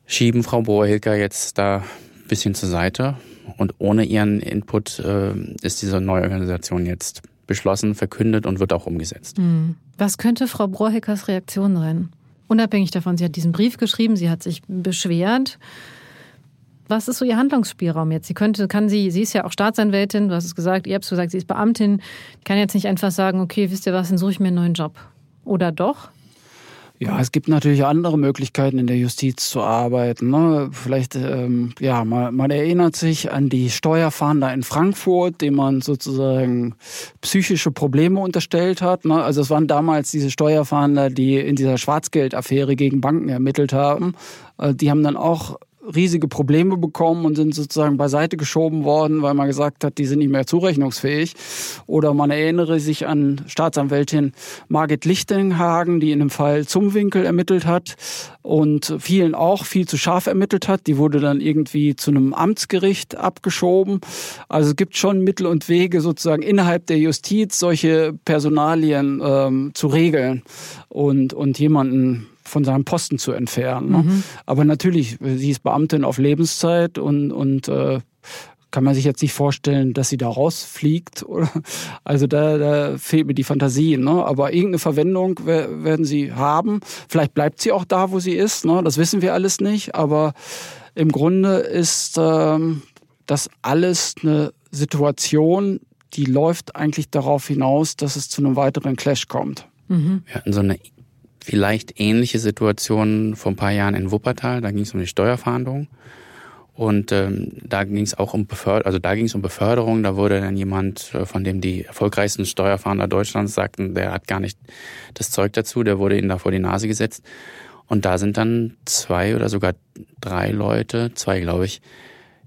schieben Frau Bohrhilker jetzt da ein bisschen zur Seite. Und ohne ihren Input äh, ist diese neue Organisation jetzt beschlossen, verkündet und wird auch umgesetzt. Hm. Was könnte Frau Brohekers Reaktion sein? Unabhängig davon, sie hat diesen Brief geschrieben, sie hat sich beschwert. Was ist so ihr Handlungsspielraum jetzt? Sie könnte, kann sie, sie ist ja auch Staatsanwältin, du hast es gesagt, ihr habt es gesagt, sie ist Beamtin, kann jetzt nicht einfach sagen, okay, wisst ihr was, dann suche ich mir einen neuen Job. Oder doch? Ja, es gibt natürlich andere Möglichkeiten in der Justiz zu arbeiten. Ne? Vielleicht, ähm, ja, man, man erinnert sich an die Steuerfahnder in Frankfurt, dem man sozusagen psychische Probleme unterstellt hat. Ne? Also es waren damals diese Steuerfahnder, die in dieser Schwarzgeldaffäre gegen Banken ermittelt haben. Äh, die haben dann auch riesige Probleme bekommen und sind sozusagen beiseite geschoben worden, weil man gesagt hat, die sind nicht mehr zurechnungsfähig. Oder man erinnere sich an Staatsanwältin Margit Lichtenhagen, die in dem Fall Zumwinkel ermittelt hat und vielen auch viel zu scharf ermittelt hat. Die wurde dann irgendwie zu einem Amtsgericht abgeschoben. Also es gibt schon Mittel und Wege, sozusagen innerhalb der Justiz solche Personalien ähm, zu regeln und, und jemanden von seinem Posten zu entfernen. Ne? Mhm. Aber natürlich, sie ist Beamtin auf Lebenszeit und, und äh, kann man sich jetzt nicht vorstellen, dass sie da rausfliegt. Oder? Also da, da fehlt mir die Fantasie. Ne? Aber irgendeine Verwendung werden sie haben. Vielleicht bleibt sie auch da, wo sie ist. Ne? Das wissen wir alles nicht. Aber im Grunde ist ähm, das alles eine Situation, die läuft eigentlich darauf hinaus, dass es zu einem weiteren Clash kommt. Mhm. Wir hatten so eine vielleicht ähnliche Situation vor ein paar Jahren in Wuppertal. Da ging es um die Steuerfahndung. Und ähm, da ging es auch um Beförderung, also da ging es um Beförderung. Da wurde dann jemand, äh, von dem die erfolgreichsten Steuerfahnder Deutschlands sagten, der hat gar nicht das Zeug dazu, der wurde ihnen da vor die Nase gesetzt. Und da sind dann zwei oder sogar drei Leute, zwei glaube ich,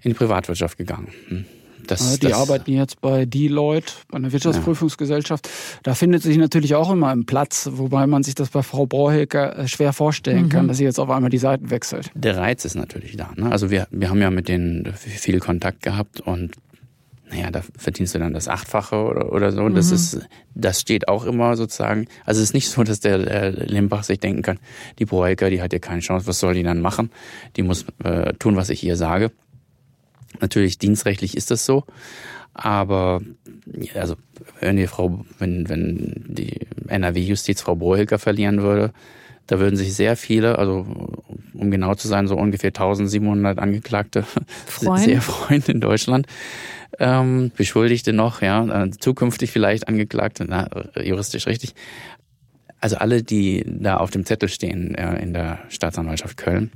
in die Privatwirtschaft gegangen. Hm. Das, die das, arbeiten jetzt bei Deloitte, bei einer Wirtschaftsprüfungsgesellschaft. Ja. Da findet sich natürlich auch immer ein Platz, wobei man sich das bei Frau Brohilker äh, schwer vorstellen mhm. kann, dass sie jetzt auf einmal die Seiten wechselt. Der Reiz ist natürlich da. Ne? Also wir, wir haben ja mit denen viel Kontakt gehabt und naja, da verdienst du dann das Achtfache oder, oder so. Mhm. Das ist, das steht auch immer sozusagen. Also es ist nicht so, dass der, der Limbach sich denken kann, die Broeker, die hat ja keine Chance, was soll die dann machen? Die muss äh, tun, was ich ihr sage. Natürlich dienstrechtlich ist das so, aber also wenn die Frau, wenn, wenn die NRW-Justiz Frau Brohilker verlieren würde, da würden sich sehr viele, also um genau zu sein, so ungefähr 1700 Angeklagte freuen. (laughs) sehr freuen (laughs) in Deutschland. Ähm, Beschuldigte noch, ja, äh, zukünftig vielleicht Angeklagte, na, juristisch richtig. Also alle, die da auf dem Zettel stehen äh, in der Staatsanwaltschaft Köln,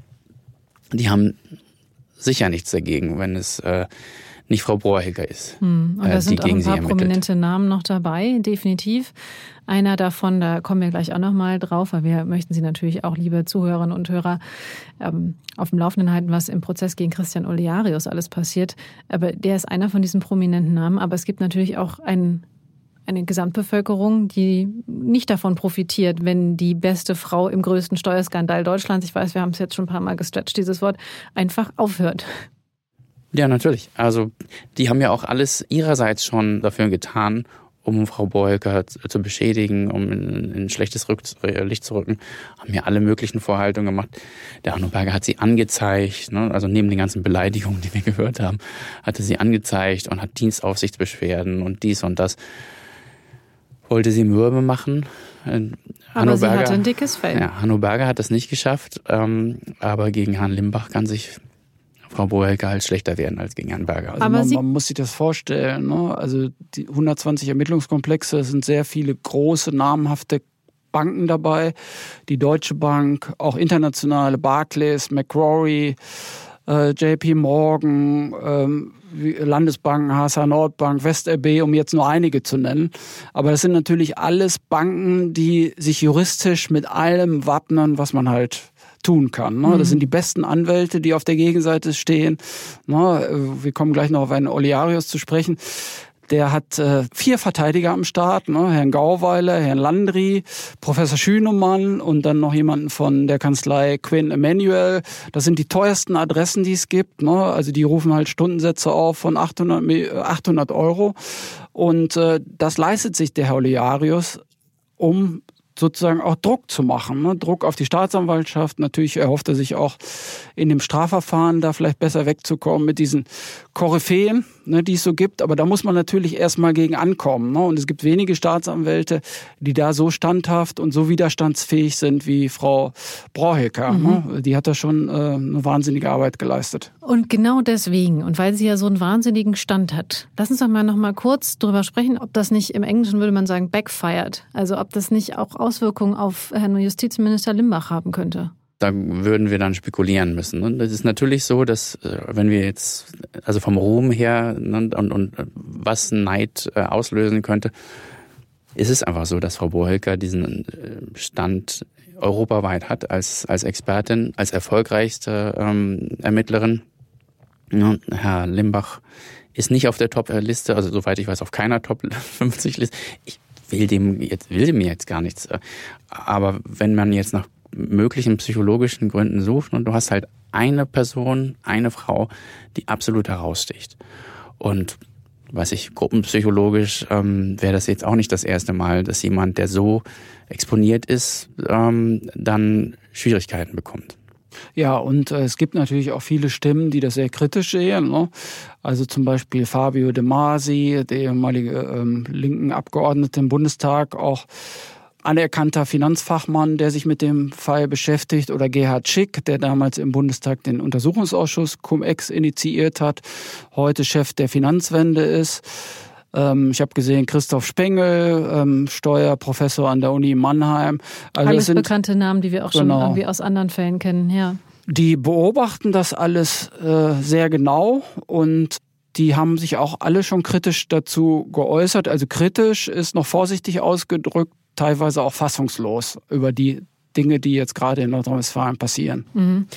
die haben sicher nichts dagegen, wenn es äh, nicht Frau Brohrhecker ist. Hm. Und da äh, sind auch ein paar prominente Namen noch dabei, definitiv. Einer davon, da kommen wir gleich auch nochmal drauf, weil wir möchten Sie natürlich auch, liebe Zuhörerinnen und Hörer, ähm, auf dem Laufenden halten, was im Prozess gegen Christian Olearius alles passiert. Aber der ist einer von diesen prominenten Namen. Aber es gibt natürlich auch einen eine Gesamtbevölkerung, die nicht davon profitiert, wenn die beste Frau im größten Steuerskandal Deutschlands, ich weiß, wir haben es jetzt schon ein paar Mal gestretcht, dieses Wort, einfach aufhört. Ja, natürlich. Also die haben ja auch alles ihrerseits schon dafür getan, um Frau Boelker zu beschädigen, um in, ein schlechtes Licht zu rücken, haben ja alle möglichen Vorhaltungen gemacht. Der Arno Berger hat sie angezeigt, ne? also neben den ganzen Beleidigungen, die wir (laughs) gehört haben, hatte sie angezeigt und hat Dienstaufsichtsbeschwerden und dies und das wollte sie Mürbe machen. Aber Hanno sie Berger, hatte ein dickes Fell. Ja, Hanno Berger hat das nicht geschafft, ähm, aber gegen Herrn Limbach kann sich Frau Bohelke halt schlechter werden als gegen Herrn Berger. Also man, man, muss sich das vorstellen. Ne? Also die 120 Ermittlungskomplexe, es sind sehr viele große, namhafte Banken dabei. Die Deutsche Bank, auch internationale Barclays, Macquarie, äh, JP Morgan, ähm, Landesbanken, HSH Nordbank, WestRB, um jetzt nur einige zu nennen. Aber das sind natürlich alles Banken, die sich juristisch mit allem wappnen, was man halt tun kann. Ne? Das mhm. sind die besten Anwälte, die auf der Gegenseite stehen. Ne? Wir kommen gleich noch auf einen Olearius zu sprechen. Der hat äh, vier Verteidiger am Start, ne? Herrn Gauweiler, Herrn Landry, Professor Schünemann und dann noch jemanden von der Kanzlei Quinn Emanuel. Das sind die teuersten Adressen, die es gibt. Ne? Also die rufen halt Stundensätze auf von 800, 800 Euro. Und äh, das leistet sich der Herr Olearius, um sozusagen auch Druck zu machen. Ne? Druck auf die Staatsanwaltschaft. Natürlich erhofft er sich auch in dem Strafverfahren da vielleicht besser wegzukommen mit diesen Koryphäen, ne, die es so gibt. Aber da muss man natürlich erstmal gegen ankommen. Ne? Und es gibt wenige Staatsanwälte, die da so standhaft und so widerstandsfähig sind wie Frau Brauhecker. Mhm. Ne? Die hat da schon äh, eine wahnsinnige Arbeit geleistet. Und genau deswegen, und weil sie ja so einen wahnsinnigen Stand hat, lass uns doch mal noch mal kurz drüber sprechen, ob das nicht im Englischen würde man sagen backfired. Also ob das nicht auch Auswirkungen auf Herrn Justizminister Limbach haben könnte da würden wir dann spekulieren müssen. Und es ist natürlich so, dass äh, wenn wir jetzt, also vom Ruhm her ne, und, und was Neid äh, auslösen könnte, ist es einfach so, dass Frau Bohelker diesen äh, Stand europaweit hat als, als Expertin, als erfolgreichste ähm, Ermittlerin. Ja, Herr Limbach ist nicht auf der Top-Liste, also soweit ich weiß, auf keiner Top-50-Liste. Ich will dem jetzt, will dem jetzt gar nichts. Aber wenn man jetzt nach möglichen psychologischen Gründen sucht und du hast halt eine Person, eine Frau, die absolut heraussticht. Und weiß ich, gruppenpsychologisch ähm, wäre das jetzt auch nicht das erste Mal, dass jemand, der so exponiert ist, ähm, dann Schwierigkeiten bekommt. Ja, und äh, es gibt natürlich auch viele Stimmen, die das sehr kritisch sehen. Ne? Also zum Beispiel Fabio De Masi, der ehemalige ähm, linken Abgeordnete im Bundestag, auch anerkannter Finanzfachmann, der sich mit dem Fall beschäftigt, oder Gerhard Schick, der damals im Bundestag den Untersuchungsausschuss Cum-Ex initiiert hat, heute Chef der Finanzwende ist. Ähm, ich habe gesehen Christoph Spengel, ähm, Steuerprofessor an der Uni Mannheim. Also Alles sind, bekannte Namen, die wir auch schon genau. irgendwie aus anderen Fällen kennen, ja. Die beobachten das alles äh, sehr genau und die haben sich auch alle schon kritisch dazu geäußert. Also kritisch ist noch vorsichtig ausgedrückt, teilweise auch fassungslos über die Dinge, die jetzt gerade in Nordrhein-Westfalen passieren. Mhm.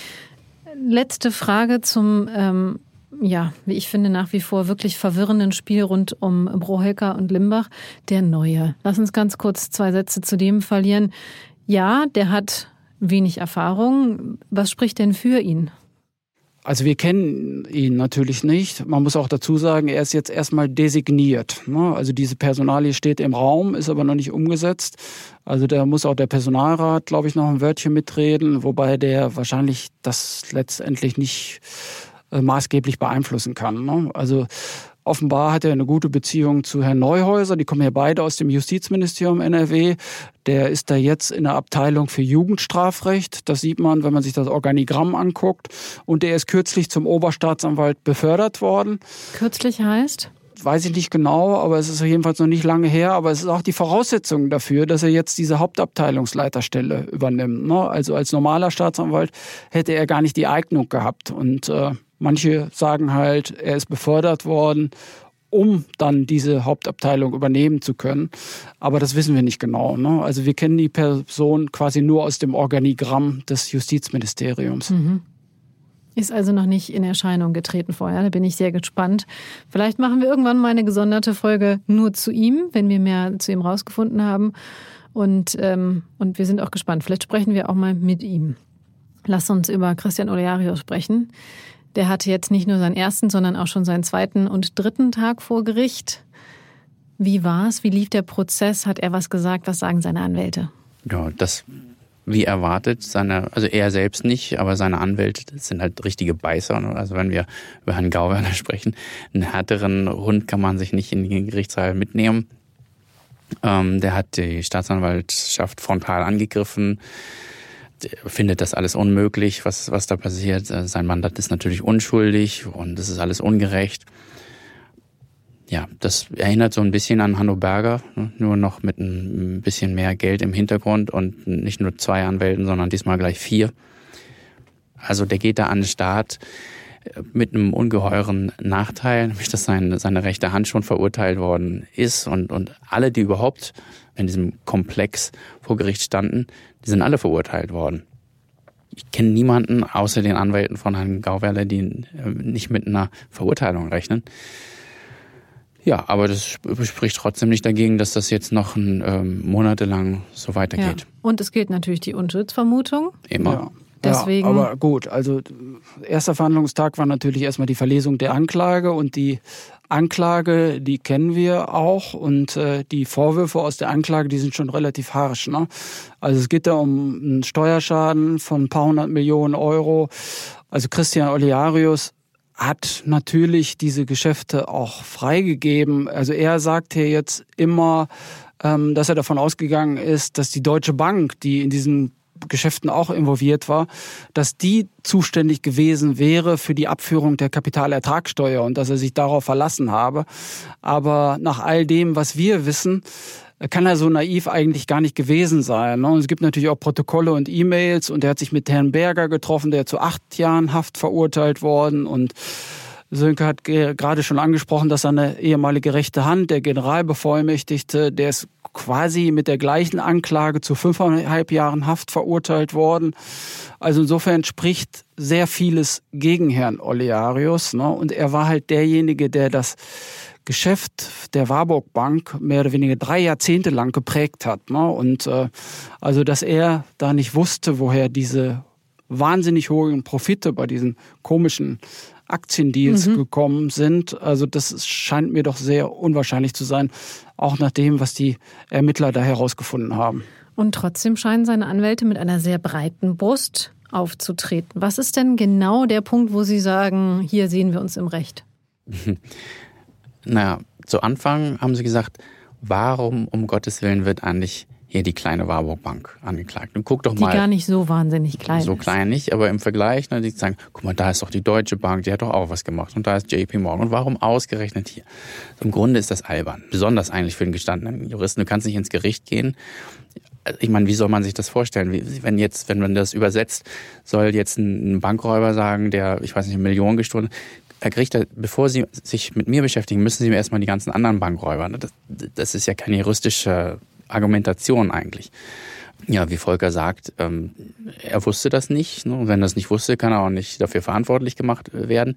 Letzte Frage zum, ähm, ja, wie ich finde, nach wie vor wirklich verwirrenden Spiel rund um Brohelker und Limbach. Der Neue. Lass uns ganz kurz zwei Sätze zu dem verlieren. Ja, der hat wenig Erfahrung. Was spricht denn für ihn? Also wir kennen ihn natürlich nicht. Man muss auch dazu sagen, er ist jetzt erstmal designiert. Ne? Also diese Personalie steht im Raum, ist aber noch nicht umgesetzt. Also da muss auch der Personalrat, glaube ich, noch ein Wörtchen mitreden, wobei der wahrscheinlich das letztendlich nicht äh, maßgeblich beeinflussen kann. Ne? Also Offenbar hat er eine gute Beziehung zu Herrn Neuhäuser. Die kommen ja beide aus dem Justizministerium NRW. Der ist da jetzt in der Abteilung für Jugendstrafrecht. Das sieht man, wenn man sich das Organigramm anguckt. Und der ist kürzlich zum Oberstaatsanwalt befördert worden. Kürzlich heißt? weiß ich nicht genau, aber es ist jedenfalls noch nicht lange her. Aber es ist auch die Voraussetzung dafür, dass er jetzt diese Hauptabteilungsleiterstelle übernimmt. Ne? Also als normaler Staatsanwalt hätte er gar nicht die Eignung gehabt. Und äh, Manche sagen halt, er ist befördert worden, um dann diese Hauptabteilung übernehmen zu können. Aber das wissen wir nicht genau. Ne? Also wir kennen die Person quasi nur aus dem Organigramm des Justizministeriums. Mhm. Ist also noch nicht in Erscheinung getreten vorher. Da bin ich sehr gespannt. Vielleicht machen wir irgendwann mal eine gesonderte Folge nur zu ihm, wenn wir mehr zu ihm rausgefunden haben. Und, ähm, und wir sind auch gespannt. Vielleicht sprechen wir auch mal mit ihm. Lass uns über Christian Oleario sprechen. Der hatte jetzt nicht nur seinen ersten, sondern auch schon seinen zweiten und dritten Tag vor Gericht. Wie war es? Wie lief der Prozess? Hat er was gesagt? Was sagen seine Anwälte? Ja, das wie erwartet, seine, also er selbst nicht, aber seine Anwälte sind halt richtige Beißer. Also wenn wir über Herrn Gauwerner (laughs) sprechen, einen härteren Hund kann man sich nicht in den Gerichtssaal mitnehmen. Ähm, der hat die Staatsanwaltschaft frontal angegriffen findet das alles unmöglich, was, was da passiert. Äh, sein Mandat ist natürlich unschuldig und es ist alles ungerecht. Ja, das erinnert so ein bisschen an Hanno Berger, ne? nur noch mit ein bisschen mehr Geld im Hintergrund und nicht nur zwei Anwälten, sondern diesmal gleich vier. Also der geht da an den Start äh, mit einem ungeheuren Nachteil, nämlich dass seine, seine rechte Hand schon verurteilt worden ist und, und alle, die überhaupt in diesem Komplex vor Gericht standen, die sind alle verurteilt worden. Ich kenne niemanden außer den Anwälten von Herrn Gauwerle, die äh, nicht mit einer Verurteilung rechnen. Ja, aber das spricht trotzdem nicht dagegen, dass das jetzt noch ein, ähm, monatelang so weitergeht. Ja. Und es gilt natürlich die Unschuldsvermutung. Immer. Ja. Deswegen. Ja, aber gut, also erster Verhandlungstag war natürlich erstmal die Verlesung der Anklage und die Anklage, die kennen wir auch und äh, die Vorwürfe aus der Anklage, die sind schon relativ harsch. Ne? Also es geht da um einen Steuerschaden von ein paar hundert Millionen Euro. Also Christian Oliarius hat natürlich diese Geschäfte auch freigegeben. Also er sagt hier jetzt immer, ähm, dass er davon ausgegangen ist, dass die Deutsche Bank, die in diesen Geschäften auch involviert war, dass die zuständig gewesen wäre für die Abführung der Kapitalertragssteuer und dass er sich darauf verlassen habe. Aber nach all dem, was wir wissen, kann er so naiv eigentlich gar nicht gewesen sein. Ne? Und es gibt natürlich auch Protokolle und E-Mails und er hat sich mit Herrn Berger getroffen, der zu acht Jahren Haft verurteilt worden und Sönke hat gerade schon angesprochen, dass seine ehemalige rechte Hand, der Generalbevollmächtigte, der ist quasi mit der gleichen Anklage zu fünfeinhalb Jahren Haft verurteilt worden. Also insofern spricht sehr vieles gegen Herrn Olearius. Ne? Und er war halt derjenige, der das Geschäft der Warburg Bank mehr oder weniger drei Jahrzehnte lang geprägt hat. Ne? Und äh, also, dass er da nicht wusste, woher diese wahnsinnig hohen Profite bei diesen komischen Aktiendeals mhm. gekommen sind. Also das scheint mir doch sehr unwahrscheinlich zu sein, auch nach dem, was die Ermittler da herausgefunden haben. Und trotzdem scheinen seine Anwälte mit einer sehr breiten Brust aufzutreten. Was ist denn genau der Punkt, wo Sie sagen, hier sehen wir uns im Recht? (laughs) naja, zu Anfang haben Sie gesagt, warum um Gottes Willen wird eigentlich hier die kleine Warburg Bank angeklagt. Und guck doch mal. Die gar nicht so wahnsinnig klein So klein nicht, aber im Vergleich, ne, die sagen, guck mal, da ist doch die Deutsche Bank, die hat doch auch was gemacht. Und da ist JP Morgan. Und warum ausgerechnet hier? Im Grunde ist das albern. Besonders eigentlich für den gestandenen Juristen. Du kannst nicht ins Gericht gehen. Ich meine, wie soll man sich das vorstellen? Wenn jetzt, wenn man das übersetzt, soll jetzt ein Bankräuber sagen, der, ich weiß nicht, eine Million gestohlen, Herr Richter, bevor Sie sich mit mir beschäftigen, müssen Sie mir erstmal die ganzen anderen Bankräuber. Das, das ist ja keine juristische Argumentation eigentlich. Ja, wie Volker sagt, ähm, er wusste das nicht. Ne? Und wenn er das nicht wusste, kann er auch nicht dafür verantwortlich gemacht werden.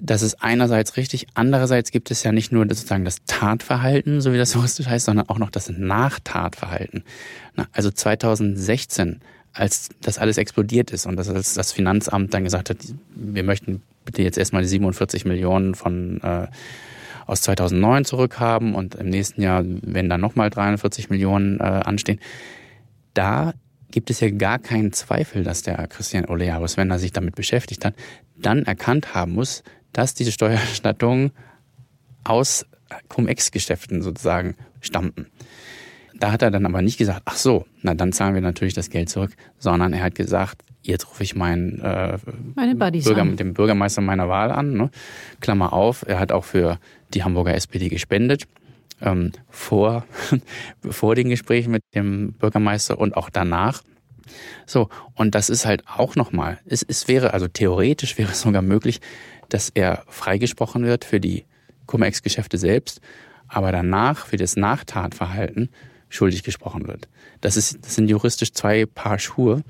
Das ist einerseits richtig, andererseits gibt es ja nicht nur sozusagen das Tatverhalten, so wie das (laughs) juristisch heißt, sondern auch noch das Nachtatverhalten. Also 2016, als das alles explodiert ist und das, als das Finanzamt dann gesagt hat, wir möchten bitte jetzt erstmal die 47 Millionen von äh, aus 2009 zurückhaben und im nächsten Jahr, wenn dann nochmal 43 Millionen äh, anstehen, da gibt es ja gar keinen Zweifel, dass der Christian Olearis, wenn er sich damit beschäftigt hat, dann erkannt haben muss, dass diese Steuererstattungen aus Cum-Ex-Geschäften sozusagen stammten. Da hat er dann aber nicht gesagt, ach so, na dann zahlen wir natürlich das Geld zurück, sondern er hat gesagt, jetzt rufe ich meinen äh, Bürger, den Bürgermeister meiner Wahl an. Ne? Klammer auf, er hat auch für die Hamburger SPD gespendet. Ähm, vor, (laughs) vor den Gesprächen mit dem Bürgermeister und auch danach. So, und das ist halt auch nochmal, es, es wäre, also theoretisch wäre es sogar möglich, dass er freigesprochen wird für die Cum-Ex-Geschäfte selbst, aber danach für das Nachtatverhalten schuldig gesprochen wird. Das, ist, das sind juristisch zwei Paar Schuhe.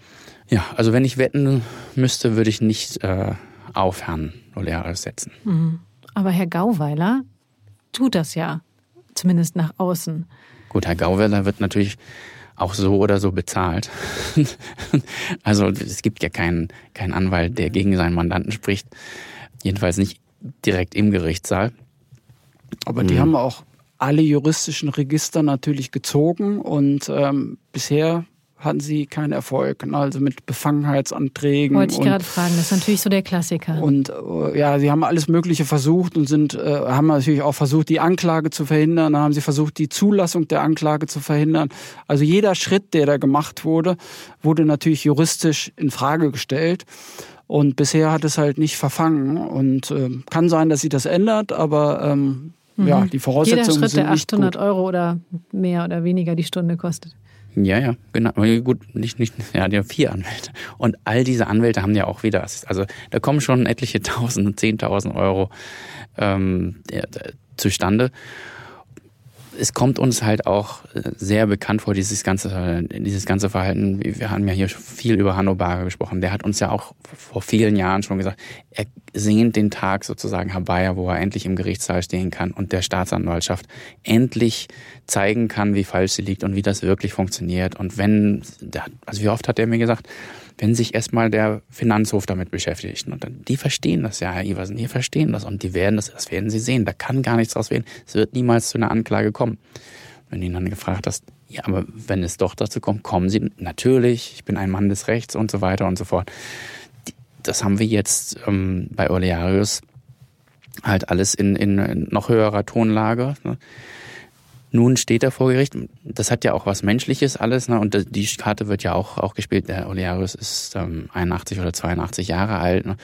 Ja, also wenn ich wetten müsste, würde ich nicht äh, auf Herrn Olearis setzen. Mhm. Aber Herr Gauweiler tut das ja, zumindest nach außen. Gut, Herr Gauweiler wird natürlich auch so oder so bezahlt. (laughs) also es gibt ja keinen, keinen Anwalt, der gegen seinen Mandanten spricht. Jedenfalls nicht direkt im Gerichtssaal. Aber die mhm. haben auch alle juristischen Register natürlich gezogen und ähm, bisher hatten sie keinen Erfolg. Ne? Also mit Befangenheitsanträgen. Wollte ich gerade fragen, das ist natürlich so der Klassiker. Und äh, ja, sie haben alles Mögliche versucht und sind, äh, haben natürlich auch versucht, die Anklage zu verhindern. Dann haben sie versucht, die Zulassung der Anklage zu verhindern. Also jeder Schritt, der da gemacht wurde, wurde natürlich juristisch in Frage gestellt. Und bisher hat es halt nicht verfangen. Und äh, kann sein, dass sie das ändert, aber ähm, mhm. ja, die Voraussetzungen Jeder Schritt, sind der 800 gut. Euro oder mehr oder weniger die Stunde kostet. Ja, ja, genau. Gut, nicht, nicht, ja, die haben vier Anwälte. Und all diese Anwälte haben ja auch wieder, also da kommen schon etliche (laughs) tausend, zehntausend Euro ähm, zustande es kommt uns halt auch äh, sehr bekannt vor, dieses ganze, dieses ganze Verhalten. Wir haben ja hier viel über Hanno Barger gesprochen. Der hat uns ja auch vor vielen Jahren schon gesagt, er sehnt den Tag sozusagen herbei, wo er endlich im Gerichtssaal stehen kann und der Staatsanwaltschaft endlich zeigen kann, wie falsch sie liegt und wie das wirklich funktioniert. Und wenn, also wie oft hat er mir gesagt, wenn sich erstmal der Finanzhof damit beschäftigt. Und dann, die verstehen das ja, Herr Iversen, die verstehen das und die werden das, das werden sie sehen. Da kann gar nichts draus werden. Es wird niemals zu einer Anklage kommen. Wenn du ihn dann gefragt hast, ja, aber wenn es doch dazu kommt, kommen sie natürlich, ich bin ein Mann des Rechts und so weiter und so fort. Das haben wir jetzt ähm, bei Olearius halt alles in, in noch höherer Tonlage. Ne? Nun steht er vor Gericht. Das hat ja auch was Menschliches alles. Ne? Und die Karte wird ja auch, auch gespielt. Der Olearius ist ähm, 81 oder 82 Jahre alt. Ne?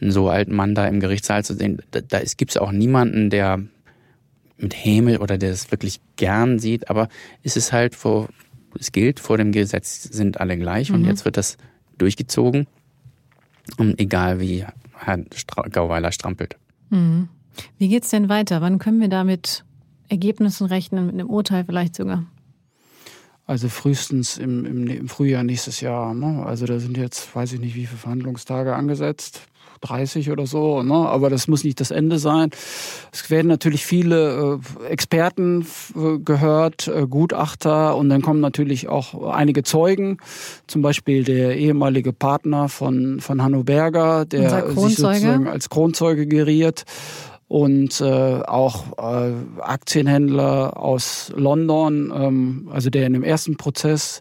Einen so alten Mann da im Gerichtssaal zu sehen, da, da gibt es auch niemanden, der mit Häme oder der es wirklich gern sieht. Aber es ist halt vor, es gilt, vor dem Gesetz sind alle gleich. Mhm. Und jetzt wird das durchgezogen. Und egal wie Herr Stra Gauweiler strampelt. Mhm. Wie geht's denn weiter? Wann können wir damit Ergebnissen rechnen, mit einem Urteil vielleicht sogar? Also frühestens im, im, im Frühjahr nächstes Jahr. Ne? Also da sind jetzt, weiß ich nicht, wie viele Verhandlungstage angesetzt. 30 oder so, ne? aber das muss nicht das Ende sein. Es werden natürlich viele äh, Experten äh, gehört, äh, Gutachter und dann kommen natürlich auch einige Zeugen, zum Beispiel der ehemalige Partner von, von Hanno Berger, der sich sozusagen als Kronzeuge geriert und äh, auch äh, Aktienhändler aus London, ähm, also der in dem ersten Prozess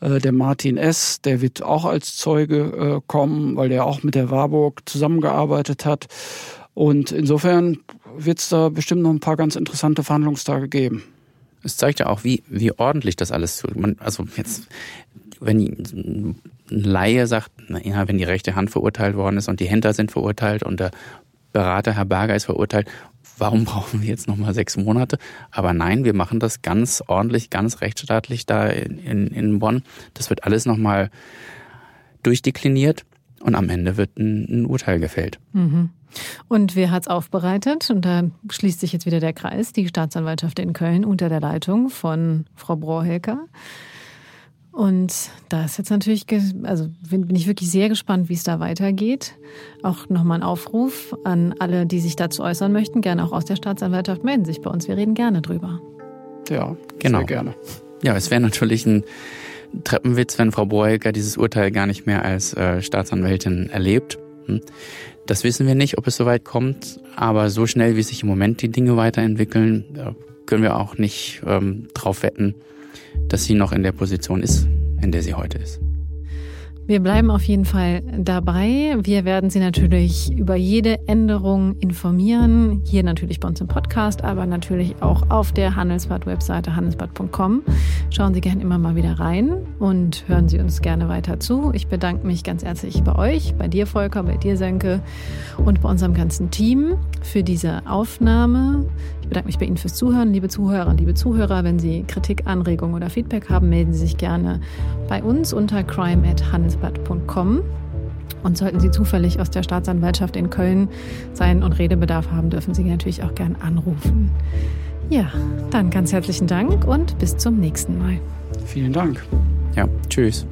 Äh, der Martin S., der wird auch als Zeuge äh, kommen, weil der auch mit der Warburg zusammengearbeitet hat. Und insofern wird es da bestimmt noch ein paar ganz interessante Verhandlungstage geben. Es zeigt ja auch, wie, wie ordentlich das alles zu. Man, also jetzt, wenn ein Laie sagt, naja, wenn die rechte Hand verurteilt worden ist und die Händler sind verurteilt und der Berater Herr Berger ist verurteilt, warum (laughs) brauchen wir jetzt nochmal sechs Monate? Aber nein, wir machen das ganz ordentlich, ganz rechtsstaatlich da in, in, in Bonn. Das wird alles nochmal durchdekliniert und am Ende wird ein, ein Urteil gefällt. Mhm. Und wer hat's aufbereitet? Und da schließt sich jetzt wieder der Kreis, die Staatsanwaltschaft in Köln unter der Leitung von Frau Brohrhelker. Und da ist jetzt natürlich, also bin ich wirklich sehr gespannt, wie es da weitergeht. Auch nochmal ein Aufruf an alle, die sich dazu äußern möchten, gerne auch aus der Staatsanwaltschaft melden sich bei uns. Wir reden gerne drüber. Ja, genau. sehr gerne. Ja, es wäre natürlich ein Treppenwitz, wenn Frau Boelger dieses Urteil gar nicht mehr als äh, Staatsanwältin erlebt. Hm. Das wissen wir nicht, ob es soweit kommt, aber so schnell, wie sich im Moment die Dinge weiterentwickeln, können wir auch nicht ähm, drauf wetten, dass sie noch in der Position ist, in der sie heute ist. Wir bleiben auf jeden Fall dabei. Wir werden Sie natürlich über jede Änderung informieren. Hier natürlich bei uns im Podcast, aber natürlich auch auf der Handelsblatt-Webseite handelsblatt.com. Schauen Sie gerne immer mal wieder rein und hören Sie uns gerne weiter zu. Ich bedanke mich ganz herzlich bei euch, bei dir Volker, bei dir Senke und bei unserem ganzen Team für diese Aufnahme. Ich bedanke mich bei Ihnen fürs Zuhören, liebe Zuhörer, liebe Zuhörer. Wenn Sie Kritik, Anregungen oder Feedback haben, melden Sie sich gerne bei uns unter crime@handelsblatt.com. Und sollten Sie zufällig aus der Staatsanwaltschaft in Köln sein und Redebedarf haben, dürfen Sie natürlich auch gerne anrufen. Ja, dann ganz herzlichen Dank und bis zum nächsten Mal. Vielen Dank. Ja, tschüss.